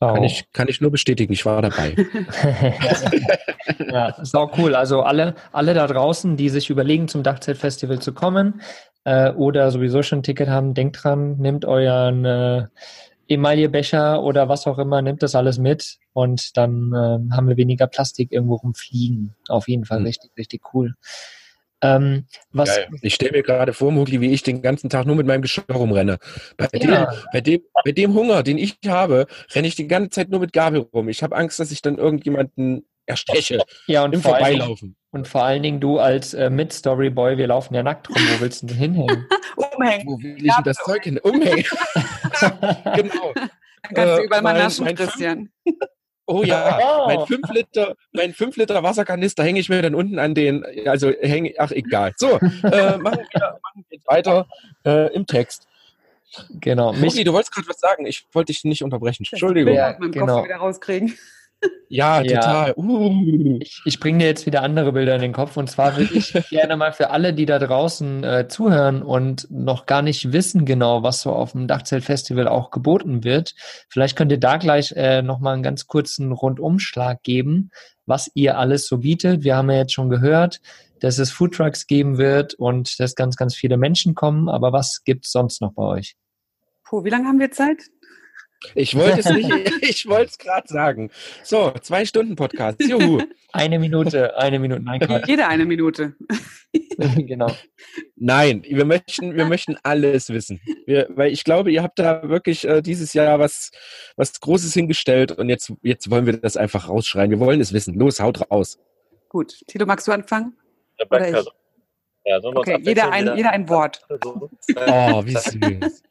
Kann, ich, kann ich nur bestätigen, ich war dabei. ja, ist auch cool. Also alle, alle da draußen, die sich überlegen, zum Dachzeltfestival zu kommen äh, oder sowieso schon ein Ticket haben, denkt dran, nehmt euren äh, Emaillebecher oder was auch immer, nimmt das alles mit und dann äh, haben wir weniger Plastik irgendwo rumfliegen. Auf jeden Fall mhm. richtig, richtig cool. Ähm, was Geil. Ich stelle mir gerade vor, Mugli, wie ich den ganzen Tag nur mit meinem Geschirr rumrenne. Bei, ja. dem, bei, dem, bei dem Hunger, den ich habe, renne ich die ganze Zeit nur mit Gabel rum. Ich habe Angst, dass ich dann irgendjemanden ersteche ja, und im Vorbeilaufen. und vor allen Dingen du als äh, Mid-Story-Boy, wir laufen ja nackt rum. Wo willst du hinhängen? umhängen. Wo will ich denn das Zeug hin? Umhängen. genau. Dann kannst du äh, überall mal naschen, Christian. Oh ja, mein 5 Liter, mein 5 Liter Wasserkanister hänge ich mir dann unten an den, also hänge, ach egal. So, äh, machen, wir, machen wir weiter äh, im Text. Genau. Mutti, du wolltest gerade was sagen. Ich wollte dich nicht unterbrechen. Entschuldigung. Ja, genau. Kopf wieder rauskriegen. Ja, total. Ja. Uh. Ich, ich bringe dir jetzt wieder andere Bilder in den Kopf. Und zwar würde ich gerne mal für alle, die da draußen äh, zuhören und noch gar nicht wissen genau, was so auf dem Dachzeltfestival auch geboten wird, vielleicht könnt ihr da gleich äh, nochmal einen ganz kurzen Rundumschlag geben, was ihr alles so bietet. Wir haben ja jetzt schon gehört, dass es Foodtrucks geben wird und dass ganz, ganz viele Menschen kommen. Aber was gibt es sonst noch bei euch? Puh, wie lange haben wir Zeit? Ich wollte es nicht, ich wollte es gerade sagen. So, zwei Stunden Podcast. Juhu. Eine Minute, eine Minute. Nein, Jede eine Minute. genau. Nein, wir möchten, wir möchten alles wissen. Wir, weil ich glaube, ihr habt da wirklich äh, dieses Jahr was, was Großes hingestellt und jetzt, jetzt wollen wir das einfach rausschreien. Wir wollen es wissen. Los, haut raus. Gut. Tilo, magst du anfangen? Oder ich? Ja, okay, jeder ein, jeder ein Wort. Oh, wie süß.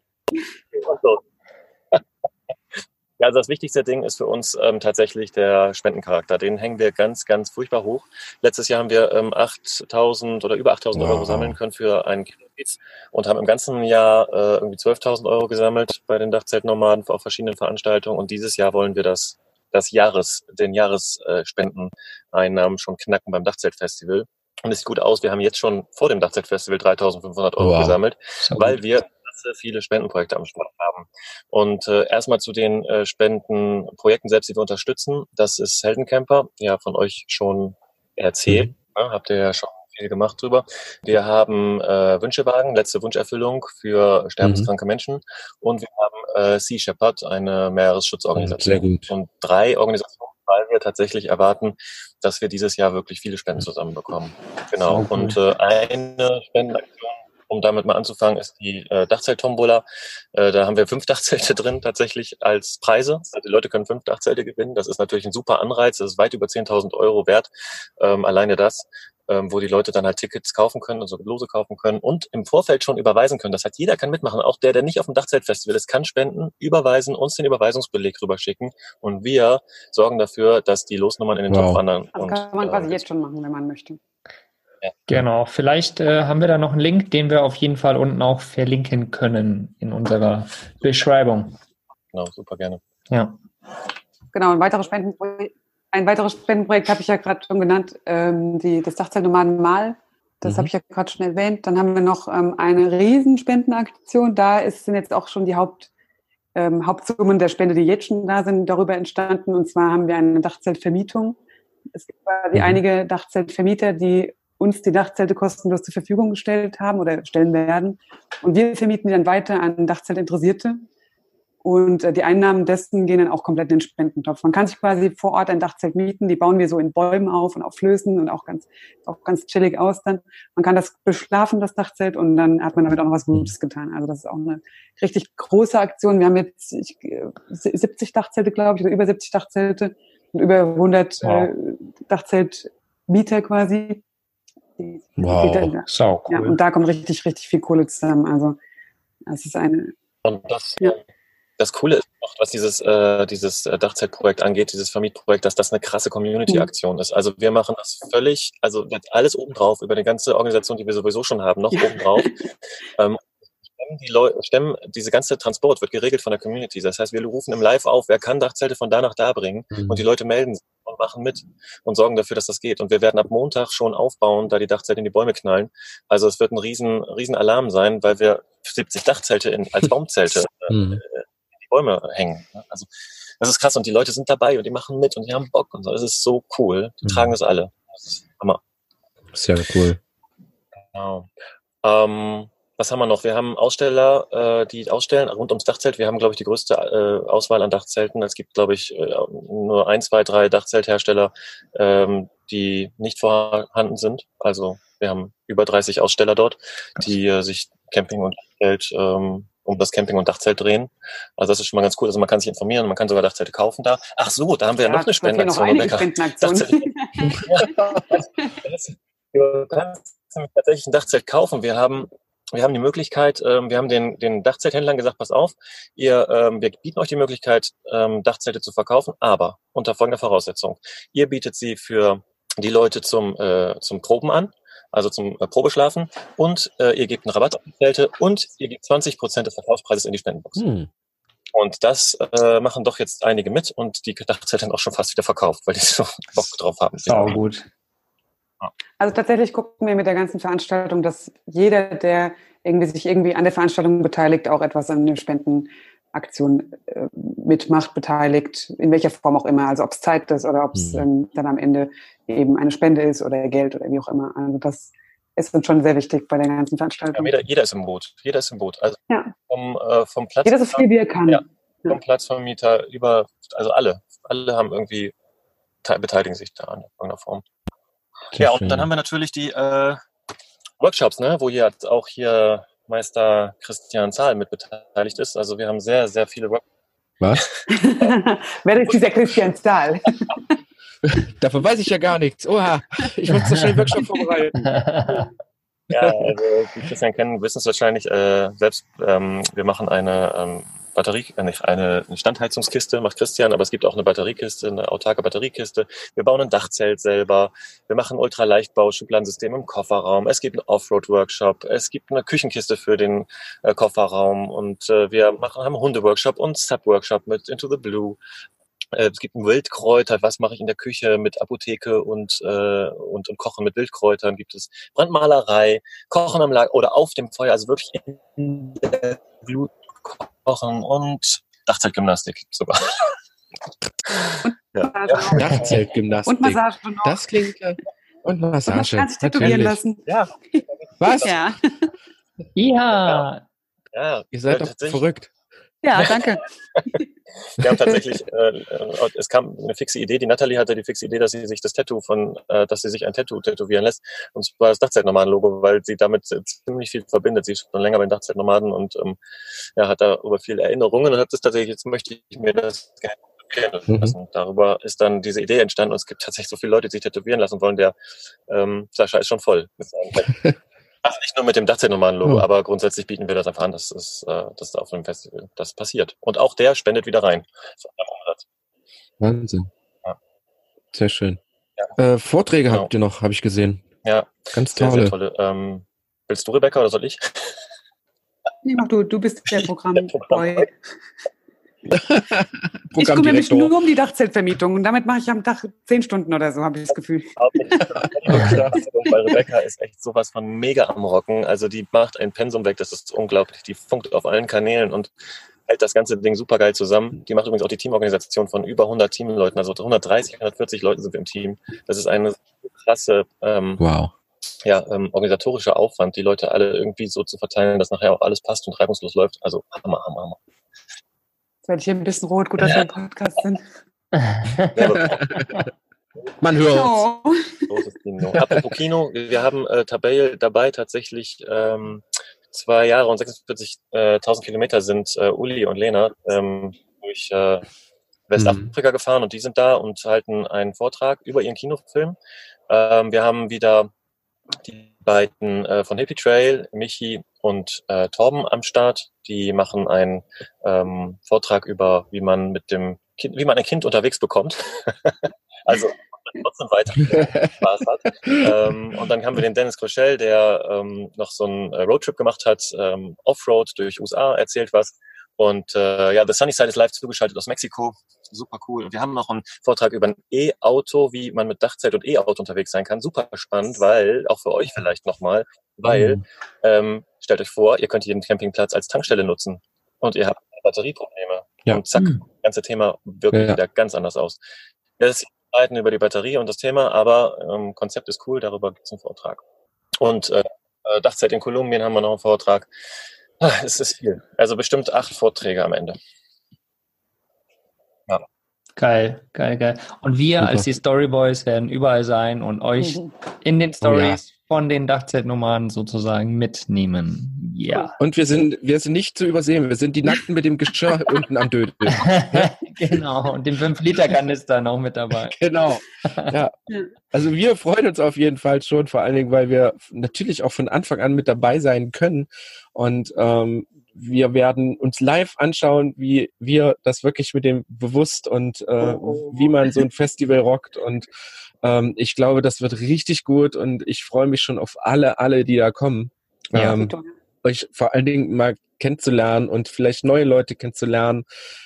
Ja, also das wichtigste Ding ist für uns ähm, tatsächlich der Spendencharakter. Den hängen wir ganz, ganz furchtbar hoch. Letztes Jahr haben wir ähm, 8.000 oder über 8.000 wow. Euro sammeln können für einen Kinderkiez und haben im ganzen Jahr äh, irgendwie 12.000 Euro gesammelt bei den Dachzeltnomaden auf verschiedenen Veranstaltungen. Und dieses Jahr wollen wir das, das Jahres, den Jahresspendeneinnahmen äh, schon knacken beim Dachzeltfestival. Und es sieht gut aus. Wir haben jetzt schon vor dem Dachzeltfestival 3.500 Euro wow. gesammelt, weil wir viele Spendenprojekte am Start haben. Und äh, erstmal zu den äh, Spendenprojekten selbst, die wir unterstützen. Das ist Heldencamper, ja von euch schon erzählt. Mhm. Ja, habt ihr ja schon viel gemacht drüber. Wir haben äh, Wünschewagen, letzte Wunscherfüllung für sterbenskranke mhm. Menschen. Und wir haben äh, Sea Shepherd, eine Meeresschutzorganisation. Sehr gut. Und drei Organisationen, weil wir tatsächlich erwarten, dass wir dieses Jahr wirklich viele Spenden zusammenbekommen. Genau. Und äh, eine Spendenaktion um damit mal anzufangen, ist die äh, Dachzelt-Tombola. Äh, da haben wir fünf Dachzelte drin tatsächlich als Preise. Also die Leute können fünf Dachzelte gewinnen. Das ist natürlich ein super Anreiz. Das ist weit über 10.000 Euro wert. Ähm, alleine das ähm, wo die Leute dann halt Tickets kaufen können, also Lose kaufen können und im Vorfeld schon überweisen können. Das heißt, jeder kann mitmachen. Auch der, der nicht auf dem Dachzeltfestival ist, kann spenden, überweisen, uns den Überweisungsbeleg rüberschicken und wir sorgen dafür, dass die Losnummern in den wow. Topf wandern. Das kann man quasi äh, jetzt schon machen, wenn man möchte. Ja. Genau, vielleicht äh, haben wir da noch einen Link, den wir auf jeden Fall unten auch verlinken können in unserer Beschreibung. Genau, super gerne. Ja. Genau, ein weiteres Spendenprojekt, ein weiteres Spendenprojekt habe ich ja gerade schon genannt, ähm, die, das Dachzeltnomaden Mal. Das mhm. habe ich ja gerade schon erwähnt. Dann haben wir noch ähm, eine Riesenspendenaktion. Da ist, sind jetzt auch schon die Haupt, ähm, Hauptsummen der Spende, die jetzt schon da sind, darüber entstanden. Und zwar haben wir eine Dachzeltvermietung. Es gibt quasi mhm. einige Dachzeltvermieter, die uns die Dachzelte kostenlos zur Verfügung gestellt haben oder stellen werden. Und wir vermieten die dann weiter an Dachzeltinteressierte. Und äh, die Einnahmen dessen gehen dann auch komplett in den Spendentopf. Man kann sich quasi vor Ort ein Dachzelt mieten. Die bauen wir so in Bäumen auf und auf Flößen und auch ganz, auch ganz chillig aus dann. Man kann das beschlafen, das Dachzelt, und dann hat man damit auch noch was Gutes getan. Also das ist auch eine richtig große Aktion. Wir haben jetzt ich, 70 Dachzelte, glaube ich, oder über 70 Dachzelte und über 100 wow. äh, Dachzeltmieter quasi. Wow, sau cool. Ja, und da kommt richtig, richtig viel Kohle zusammen. Also es ist eine. Und das, ja. das Coole ist noch, was dieses, äh, dieses äh, Dachzeltprojekt angeht, dieses Vermietprojekt, dass das eine krasse Community-Aktion mhm. ist. Also wir machen das völlig, also alles obendrauf, über die ganze Organisation, die wir sowieso schon haben, noch ja. obendrauf. ähm, die Leute, stemmen, diese ganze Transport wird geregelt von der Community. Das heißt, wir rufen im Live auf, wer kann Dachzelte von da nach da bringen mhm. und die Leute melden sich und machen mit und sorgen dafür, dass das geht. Und wir werden ab Montag schon aufbauen, da die Dachzelte in die Bäume knallen. Also es wird ein riesen, riesen Alarm sein, weil wir 70 Dachzelte in, als Baumzelte äh, mhm. in die Bäume hängen. Also das ist krass und die Leute sind dabei und die machen mit und die haben Bock und so. Das ist so cool. Die mhm. tragen das alle. Das ist Hammer. Sehr cool. Genau. Ähm, was haben wir noch? Wir haben Aussteller, äh, die ausstellen rund ums Dachzelt. Wir haben, glaube ich, die größte äh, Auswahl an Dachzelten. Es gibt, glaube ich, äh, nur ein, zwei, drei Dachzelthersteller, ähm, die nicht vorhanden sind. Also wir haben über 30 Aussteller dort, die äh, sich Camping und Dachzelt ähm, um das Camping und Dachzelt drehen. Also das ist schon mal ganz cool. Also man kann sich informieren, man kann sogar Dachzelte kaufen da. Ach so, da haben wir ja, ja noch eine Spendenaktion. Noch Spendenaktion. du kannst tatsächlich ein Dachzelt kaufen. Wir haben wir haben die Möglichkeit, ähm, wir haben den, den Dachzelthändlern gesagt, pass auf, ihr, ähm, wir bieten euch die Möglichkeit, ähm, Dachzelte zu verkaufen, aber unter folgender Voraussetzung. Ihr bietet sie für die Leute zum, äh, zum Proben an, also zum äh, Probeschlafen, und äh, ihr gebt einen Rabatt auf die Zelte und ihr gebt 20 Prozent des Verkaufspreises in die Spendenbox. Hm. Und das äh, machen doch jetzt einige mit und die Dachzelte haben auch schon fast wieder verkauft, weil die so Bock drauf haben. Sau gut. Also tatsächlich gucken wir mit der ganzen Veranstaltung, dass jeder, der irgendwie sich irgendwie an der Veranstaltung beteiligt, auch etwas an der Spendenaktion äh, mitmacht, beteiligt, in welcher Form auch immer. Also ob es Zeit ist oder ob es mhm. ähm, dann am Ende eben eine Spende ist oder Geld oder wie auch immer. Also das ist uns schon sehr wichtig bei der ganzen Veranstaltung. Ja, jeder, jeder, ist im Boot. Jeder ist im Boot. Also ja. vom, äh, vom Platz. Jeder so viel wie er kann. Ja, vom ja. Platzvermieter über, also alle. Alle haben irgendwie, beteiligen sich da in irgendeiner Form. Ja, und dann haben wir natürlich die äh, Workshops, ne, wo jetzt auch hier Meister Christian Zahl mit beteiligt ist. Also wir haben sehr, sehr viele Workshops. Was? Wer ist dieser Christian Zahl? Davon weiß ich ja gar nichts. Oha, ich muss so schnell Workshop vorbereiten. Ja, also die Christian kennen, wissen es wahrscheinlich äh, selbst. Ähm, wir machen eine ähm, Batterie, äh, nicht eine Standheizungskiste macht Christian, aber es gibt auch eine Batteriekiste, eine autarke Batteriekiste. Wir bauen ein Dachzelt selber. Wir machen Ultraleichtbau, Schubladensystem im Kofferraum. Es gibt einen Offroad-Workshop. Es gibt eine Küchenkiste für den äh, Kofferraum und äh, wir machen haben Hundeworkshop und Sub-Workshop mit Into the Blue. Äh, es gibt ein Wildkräuter, was mache ich in der Küche mit Apotheke und, äh, und, und Kochen mit Wildkräutern, gibt es Brandmalerei, Kochen am Lager oder auf dem Feuer, also wirklich in der Blut Kochen und Dachzeltgymnastik sogar. ja. Dachzeltgymnastik. Und Massage noch. Das klingt und Massage. Und man kann sich tätowieren lassen. Ja. Was? Ja. Ja. ja. Ihr seid doch verrückt. Ja, danke. Wir haben tatsächlich, äh, äh, es kam eine fixe Idee, die Natalie hatte die fixe Idee, dass sie sich das Tattoo von, äh, dass sie sich ein Tattoo tätowieren lässt. Und zwar das Dachzeitnomaden-Logo, weil sie damit ziemlich viel verbindet. Sie ist schon länger bei den Dachzeitnomaden und ähm, ja, hat darüber viele Erinnerungen und hat das tatsächlich, jetzt möchte ich mir das gerne mhm. lassen. Mhm. Darüber ist dann diese Idee entstanden und es gibt tatsächlich so viele Leute, die sich tätowieren lassen wollen. Der ähm, Sascha ist schon voll Also nicht nur mit dem Dachzeltnummern-Logo, oh. aber grundsätzlich bieten wir das einfach an, dass, es, äh, dass auf einem Festival das passiert. Und auch der spendet wieder rein. Wahnsinn. Ja. Sehr schön. Ja. Äh, Vorträge genau. habt ihr noch, habe ich gesehen. Ja, ganz tolle. Sehr, sehr tolle. Ähm, willst du, Rebecca, oder soll ich? Nee, mach du, du bist der Programmboy. ich kümmere mich nur um die Dachzeltvermietung und damit mache ich am Tag zehn Stunden oder so, habe ich das Gefühl. Bei Rebecca ist echt sowas von mega am Rocken. Also die macht ein Pensum weg, das ist unglaublich. Die funkt auf allen Kanälen und hält das ganze Ding super geil zusammen. Die macht übrigens auch die Teamorganisation von über 100 Teamleuten, also 130, 140 Leuten sind wir im Team. Das ist eine krasse ähm, wow. ja, ähm, organisatorischer Aufwand, die Leute alle irgendwie so zu verteilen, dass nachher auch alles passt und reibungslos läuft. Also Hammer, Hammer, Hammer. Jetzt werde ich hier ein bisschen rot, gut, dass wir im Podcast sind. Man hört. No. Großes Kino. Apropos Kino, wir haben äh, Tabelle dabei tatsächlich ähm, zwei Jahre und 46.000 äh, Kilometer sind äh, Uli und Lena ähm, durch äh, Westafrika mhm. gefahren und die sind da und halten einen Vortrag über ihren Kinofilm. Ähm, wir haben wieder die beiden äh, von Hippie Trail, Michi und äh, Torben am Start. Die machen einen ähm, Vortrag über, wie man mit dem kind, wie man ein Kind unterwegs bekommt. also trotzdem weiter Spaß hat. ähm, und dann haben wir den Dennis Crochel, der ähm, noch so einen äh, Roadtrip gemacht hat, ähm, Offroad durch USA, erzählt was. Und äh, ja, The Sunny Side ist live zugeschaltet aus Mexiko. Super cool. Und wir haben noch einen Vortrag über ein E-Auto, wie man mit Dachzeit und E-Auto unterwegs sein kann. Super spannend, weil, auch für euch vielleicht nochmal, weil, mhm. ähm, stellt euch vor, ihr könnt jeden Campingplatz als Tankstelle nutzen und ihr habt Batterieprobleme. Ja. Und zack, mhm. das ganze Thema wirkt ja. wieder ganz anders aus. Das streiten über die Batterie und das Thema, aber ähm, Konzept ist cool, darüber gibt es einen Vortrag. Und äh, äh, Dachzeit in Kolumbien haben wir noch einen Vortrag. Ah, es ist viel. Also bestimmt acht Vorträge am Ende. Ja. Geil, geil, geil. Und wir Super. als die Storyboys werden überall sein und euch in den Stories oh, ja. von den Dachzeltnummern sozusagen mitnehmen. Ja. Und wir sind, wir sind nicht zu übersehen. Wir sind die Nackten mit dem Geschirr unten am Dödel. genau. Und den 5-Liter-Kanister noch mit dabei. Genau. Ja. Also wir freuen uns auf jeden Fall schon, vor allen Dingen, weil wir natürlich auch von Anfang an mit dabei sein können. Und ähm, wir werden uns live anschauen, wie wir das wirklich mit dem bewusst und äh, wie man so ein Festival rockt. Und ähm, ich glaube, das wird richtig gut und ich freue mich schon auf alle, alle, die da kommen. Ja, ähm, euch vor allen Dingen mal kennenzulernen und vielleicht neue Leute kennenzulernen.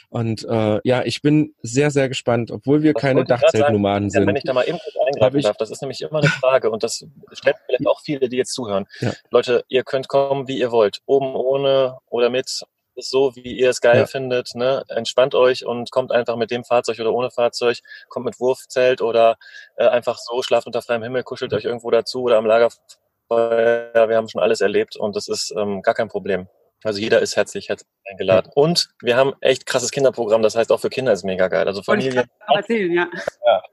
Und äh, ja, ich bin sehr, sehr gespannt, obwohl wir das keine Dachzeltnomaden sind. Wenn ich da mal eben kurz eingreifen darf, das ist nämlich immer eine Frage und das stellen vielleicht auch viele, die jetzt zuhören. Ja. Leute, ihr könnt kommen, wie ihr wollt. Oben ohne oder mit so, wie ihr es geil ja. findet. Ne? Entspannt euch und kommt einfach mit dem Fahrzeug oder ohne Fahrzeug, kommt mit Wurfzelt oder äh, einfach so, schlaft unter freiem Himmel, kuschelt euch irgendwo dazu oder am Lagerfeuer. Wir haben schon alles erlebt und das ist ähm, gar kein Problem. Also jeder ist herzlich, herzlich eingeladen. Und wir haben echt krasses Kinderprogramm, das heißt auch für Kinder ist mega geil. Also Familie. Ich erzählen, ja. ja.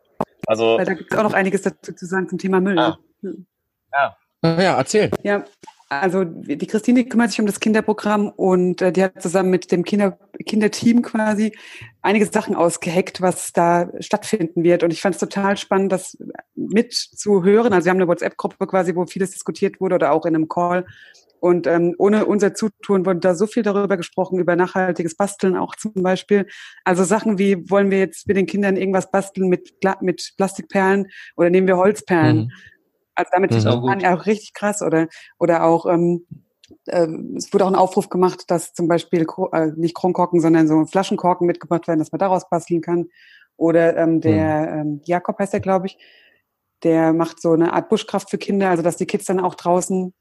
Also, Weil da gibt es auch noch einiges dazu zu sagen zum Thema Müll. Ah. Ja. Ja, erzähl. Ja, also die Christine kümmert sich um das Kinderprogramm und äh, die hat zusammen mit dem Kinder, Kinderteam quasi einige Sachen ausgeheckt, was da stattfinden wird. Und ich fand es total spannend, das mitzuhören. Also wir haben eine WhatsApp-Gruppe quasi, wo vieles diskutiert wurde oder auch in einem Call. Und ähm, ohne unser Zutun wurde da so viel darüber gesprochen, über nachhaltiges Basteln auch zum Beispiel. Also Sachen wie, wollen wir jetzt mit den Kindern irgendwas basteln mit, mit Plastikperlen oder nehmen wir Holzperlen? Mhm. Also damit ist auch, ja auch richtig krass. Oder, oder auch, ähm, äh, es wurde auch ein Aufruf gemacht, dass zum Beispiel äh, nicht Kronkorken, sondern so Flaschenkorken mitgebracht werden, dass man daraus basteln kann. Oder ähm, der mhm. ähm, Jakob heißt der, glaube ich, der macht so eine Art Buschkraft für Kinder, also dass die Kids dann auch draußen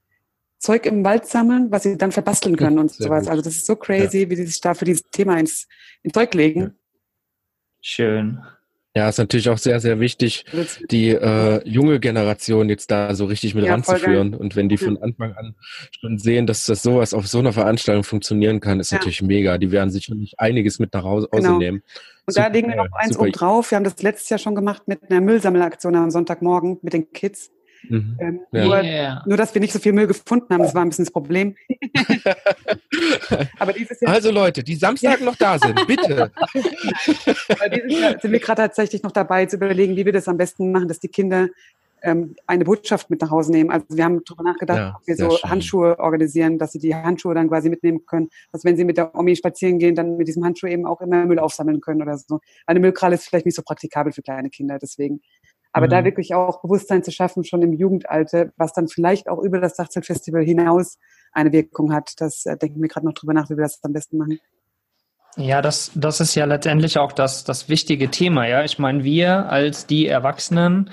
Zeug im Wald sammeln, was sie dann verbasteln können und sowas. Also das ist so crazy, ja. wie die sich da für dieses Thema ins, ins Zeug legen. Schön. Ja, ist natürlich auch sehr, sehr wichtig, die äh, junge Generation jetzt da so richtig mit ja, ranzuführen. Und wenn die von Anfang an schon sehen, dass das sowas auf so einer Veranstaltung funktionieren kann, ist ja. natürlich mega. Die werden sicherlich einiges mit nach Hause genau. nehmen. Und super, da legen wir noch eins oben drauf. Wir haben das letztes Jahr schon gemacht mit einer Müllsammelaktion am Sonntagmorgen mit den Kids. Mhm. Ähm, ja. nur, yeah. nur, dass wir nicht so viel Müll gefunden haben, das war ein bisschen das Problem. Aber dieses Jahr also Leute, die Samstag noch da sind, bitte. Aber dieses Jahr sind wir gerade tatsächlich noch dabei zu überlegen, wie wir das am besten machen, dass die Kinder ähm, eine Botschaft mit nach Hause nehmen. Also wir haben darüber nachgedacht, ja, ob wir so schön. Handschuhe organisieren, dass sie die Handschuhe dann quasi mitnehmen können, dass wenn sie mit der Omi spazieren gehen, dann mit diesem Handschuh eben auch immer Müll aufsammeln können oder so. Eine Müllkralle ist vielleicht nicht so praktikabel für kleine Kinder, deswegen aber mhm. da wirklich auch Bewusstsein zu schaffen, schon im Jugendalter, was dann vielleicht auch über das Dachzeltfestival hinaus eine Wirkung hat. Das äh, denken wir gerade noch drüber nach, wie wir das am besten machen. Ja, das, das ist ja letztendlich auch das, das wichtige Thema. Ja, ich meine, wir als die Erwachsenen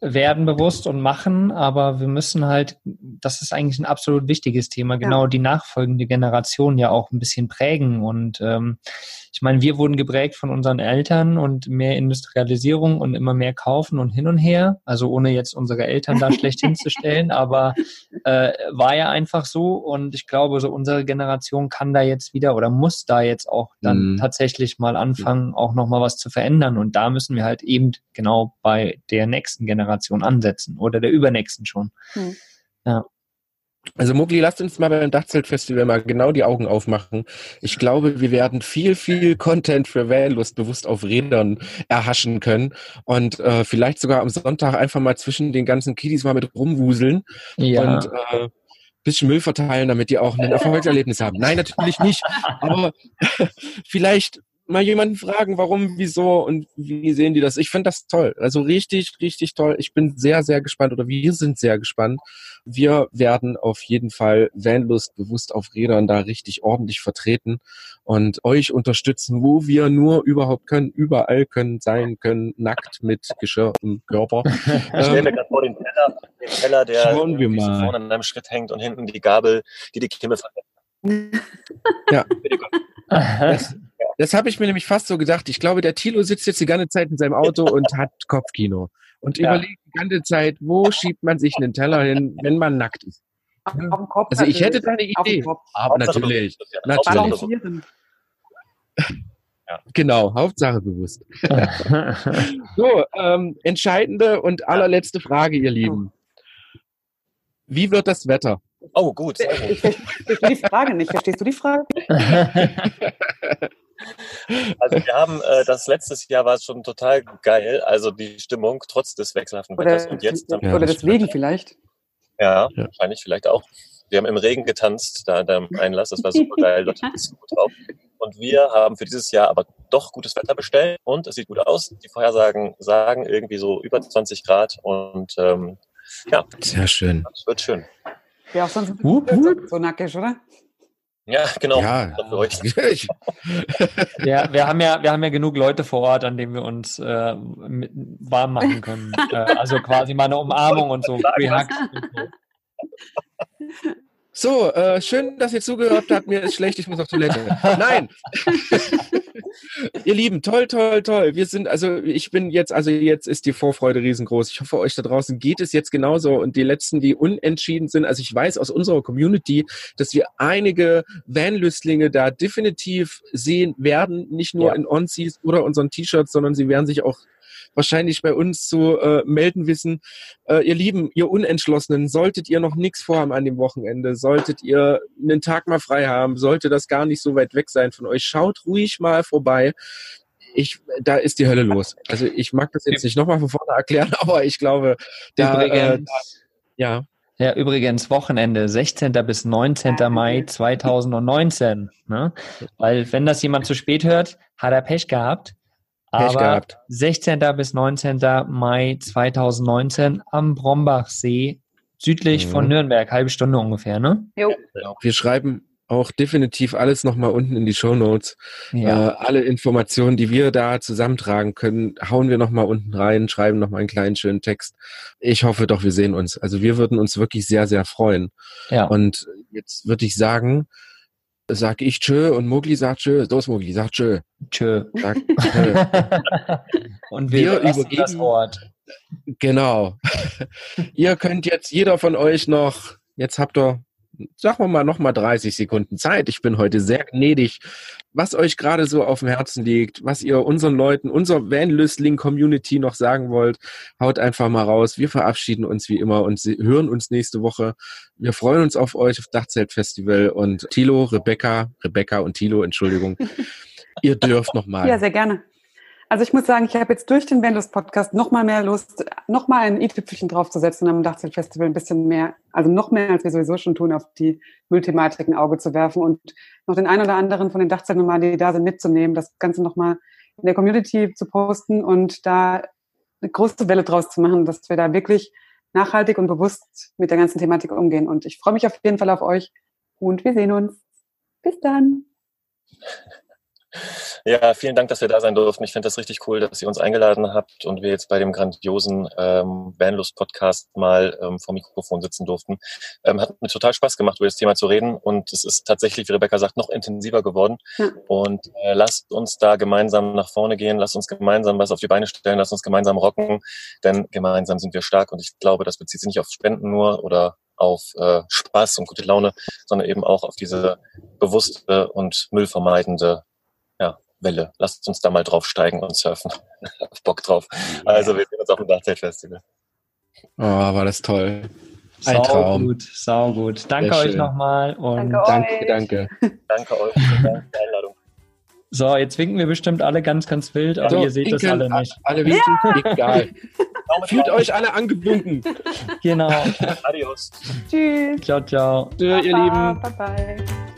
werden bewusst und machen, aber wir müssen halt, das ist eigentlich ein absolut wichtiges Thema, genau ja. die nachfolgende Generation ja auch ein bisschen prägen. Und ähm, ich meine, wir wurden geprägt von unseren Eltern und mehr Industrialisierung und immer mehr kaufen und hin und her. Also ohne jetzt unsere Eltern da schlecht hinzustellen, aber äh, war ja einfach so. Und ich glaube, so unsere Generation kann da jetzt wieder oder muss da jetzt auch dann mhm. tatsächlich mal anfangen, auch nochmal was zu verändern. Und da müssen wir halt eben genau bei der nächsten Generation ansetzen oder der übernächsten schon. Mhm. Ja. Also Mugli, lasst uns mal beim Dachzeltfestival mal genau die Augen aufmachen. Ich glaube, wir werden viel, viel Content für Vanlust bewusst auf Rädern erhaschen können und äh, vielleicht sogar am Sonntag einfach mal zwischen den ganzen Kiddies mal mit rumwuseln ja. und äh, bisschen Müll verteilen, damit die auch ein Erfolgserlebnis haben. Nein, natürlich nicht. Aber vielleicht mal jemanden fragen, warum, wieso und wie sehen die das. Ich finde das toll. Also richtig, richtig toll. Ich bin sehr, sehr gespannt oder wir sind sehr gespannt. Wir werden auf jeden Fall Vanlust bewusst auf Rädern da richtig ordentlich vertreten und euch unterstützen, wo wir nur überhaupt können, überall können, sein können, nackt mit Geschirr im Körper. Ich stelle mir gerade vor den Teller, den Teller der Schauen wir mal. vorne an einem Schritt hängt und hinten die Gabel, die die Kimme verhält. Ja. Das, das habe ich mir nämlich fast so gedacht. Ich glaube, der Tilo sitzt jetzt die ganze Zeit in seinem Auto und hat Kopfkino und ja. überlegt die ganze Zeit, wo schiebt man sich einen Teller hin, wenn man nackt ist. Auf dem Kopf. Also ich hätte da eine Idee. Aber natürlich. natürlich. Ja. Genau, Hauptsache bewusst. so, ähm, entscheidende und allerletzte Frage, ihr Lieben. Wie wird das Wetter? Oh, gut. Ich verstehe die Frage nicht. Verstehst du die Frage? Also wir haben äh, das letztes Jahr war es schon total geil, also die Stimmung trotz des wechselhaften Wetters und jetzt ja, oder deswegen vielleicht. Ja, ja, wahrscheinlich vielleicht auch. Wir haben im Regen getanzt, da am Einlass, das war super geil, Leute sind gut drauf. Und wir haben für dieses Jahr aber doch gutes Wetter bestellt und es sieht gut aus. Die Vorhersagen sagen irgendwie so über 20 Grad und ähm, ja. Sehr schön. Das wird schön. Ja, auch sonst wup, wup. so nackig, oder? Ja, genau. Ja, ja, wir haben ja, wir haben ja genug Leute vor Ort, an denen wir uns äh, warm machen können. äh, also quasi mal eine Umarmung und so. Free Hugs und so. Äh, schön, dass ihr zugehört habt. Mir ist schlecht, ich muss auf Toilette. Nein. ihr Lieben, toll, toll, toll. Wir sind, also ich bin jetzt, also jetzt ist die Vorfreude riesengroß. Ich hoffe, euch da draußen geht es jetzt genauso. Und die letzten, die unentschieden sind, also ich weiß aus unserer Community, dass wir einige Vanlüstlinge da definitiv sehen werden, nicht nur ja. in Onsies oder unseren T-Shirts, sondern sie werden sich auch wahrscheinlich bei uns zu äh, melden wissen. Äh, ihr Lieben, ihr Unentschlossenen, solltet ihr noch nichts vorhaben an dem Wochenende, solltet ihr einen Tag mal frei haben, sollte das gar nicht so weit weg sein von euch, schaut ruhig mal vorbei. Ich, da ist die Hölle los. Also ich mag das jetzt nicht nochmal von vorne erklären, aber ich glaube, da, äh, da ja. Ja, übrigens Wochenende, 16. bis 19. Mai 2019. Ne? Weil wenn das jemand zu spät hört, hat er Pech gehabt. Aber gehabt. 16. bis 19. Mai 2019 am Brombachsee, südlich mhm. von Nürnberg, halbe Stunde ungefähr, ne? Jo. Wir schreiben auch definitiv alles nochmal unten in die Show Notes. Ja. Äh, alle Informationen, die wir da zusammentragen können, hauen wir nochmal unten rein, schreiben nochmal einen kleinen schönen Text. Ich hoffe doch, wir sehen uns. Also wir würden uns wirklich sehr, sehr freuen. Ja. Und jetzt würde ich sagen, sag ich tschö und Mogli sagt tschö. Los, Mogli, sag tschö. Tschö. Sag, tschö. und wir, wir übergeben das Wort. Genau. ihr könnt jetzt jeder von euch noch, jetzt habt ihr sagen wir mal noch mal 30 Sekunden Zeit. Ich bin heute sehr gnädig, was euch gerade so auf dem Herzen liegt, was ihr unseren Leuten, unserer Van-Lüstling-Community noch sagen wollt. Haut einfach mal raus. Wir verabschieden uns wie immer und hören uns nächste Woche. Wir freuen uns auf euch auf Dachzelt-Festival und Tilo, Rebecca, Rebecca und Tilo, Entschuldigung. ihr dürft noch mal. Ja, sehr gerne. Also ich muss sagen, ich habe jetzt durch den Wendus-Podcast noch mal mehr Lust, noch mal ein i-Tüpfelchen draufzusetzen am Dachzeltfestival ein bisschen mehr, also noch mehr, als wir sowieso schon tun, auf die Müllthematik ein Auge zu werfen und noch den einen oder anderen von den Dachzeltnomaden, die da sind, mitzunehmen, das Ganze noch mal in der Community zu posten und da eine große Welle draus zu machen, dass wir da wirklich nachhaltig und bewusst mit der ganzen Thematik umgehen. Und ich freue mich auf jeden Fall auf euch und wir sehen uns. Bis dann. Ja, vielen Dank, dass wir da sein durften. Ich finde das richtig cool, dass ihr uns eingeladen habt und wir jetzt bei dem grandiosen ähm, Vanlust-Podcast mal ähm, vor Mikrofon sitzen durften. Ähm, hat mir total Spaß gemacht, über das Thema zu reden und es ist tatsächlich, wie Rebecca sagt, noch intensiver geworden. Ja. Und äh, lasst uns da gemeinsam nach vorne gehen, lasst uns gemeinsam was auf die Beine stellen, lasst uns gemeinsam rocken, denn gemeinsam sind wir stark und ich glaube, das bezieht sich nicht auf Spenden nur oder auf äh, Spaß und gute Laune, sondern eben auch auf diese bewusste und müllvermeidende Welle. Lasst uns da mal draufsteigen und surfen. Bock drauf. Also wir sehen uns auf dem Dachzeltfestival. Oh, war das toll. Ein sau Traum. gut, sau gut. Danke Sehr euch nochmal und danke, danke. Danke euch für die Einladung. So, jetzt winken wir bestimmt alle ganz, ganz wild, aber so, ihr seht das alle nicht. Alle winken, ja. egal. Fühlt euch alle angebunden. Genau. Adios. Tschüss. Ciao, ciao. Tschüss, ihr Lieben. Bye, bye.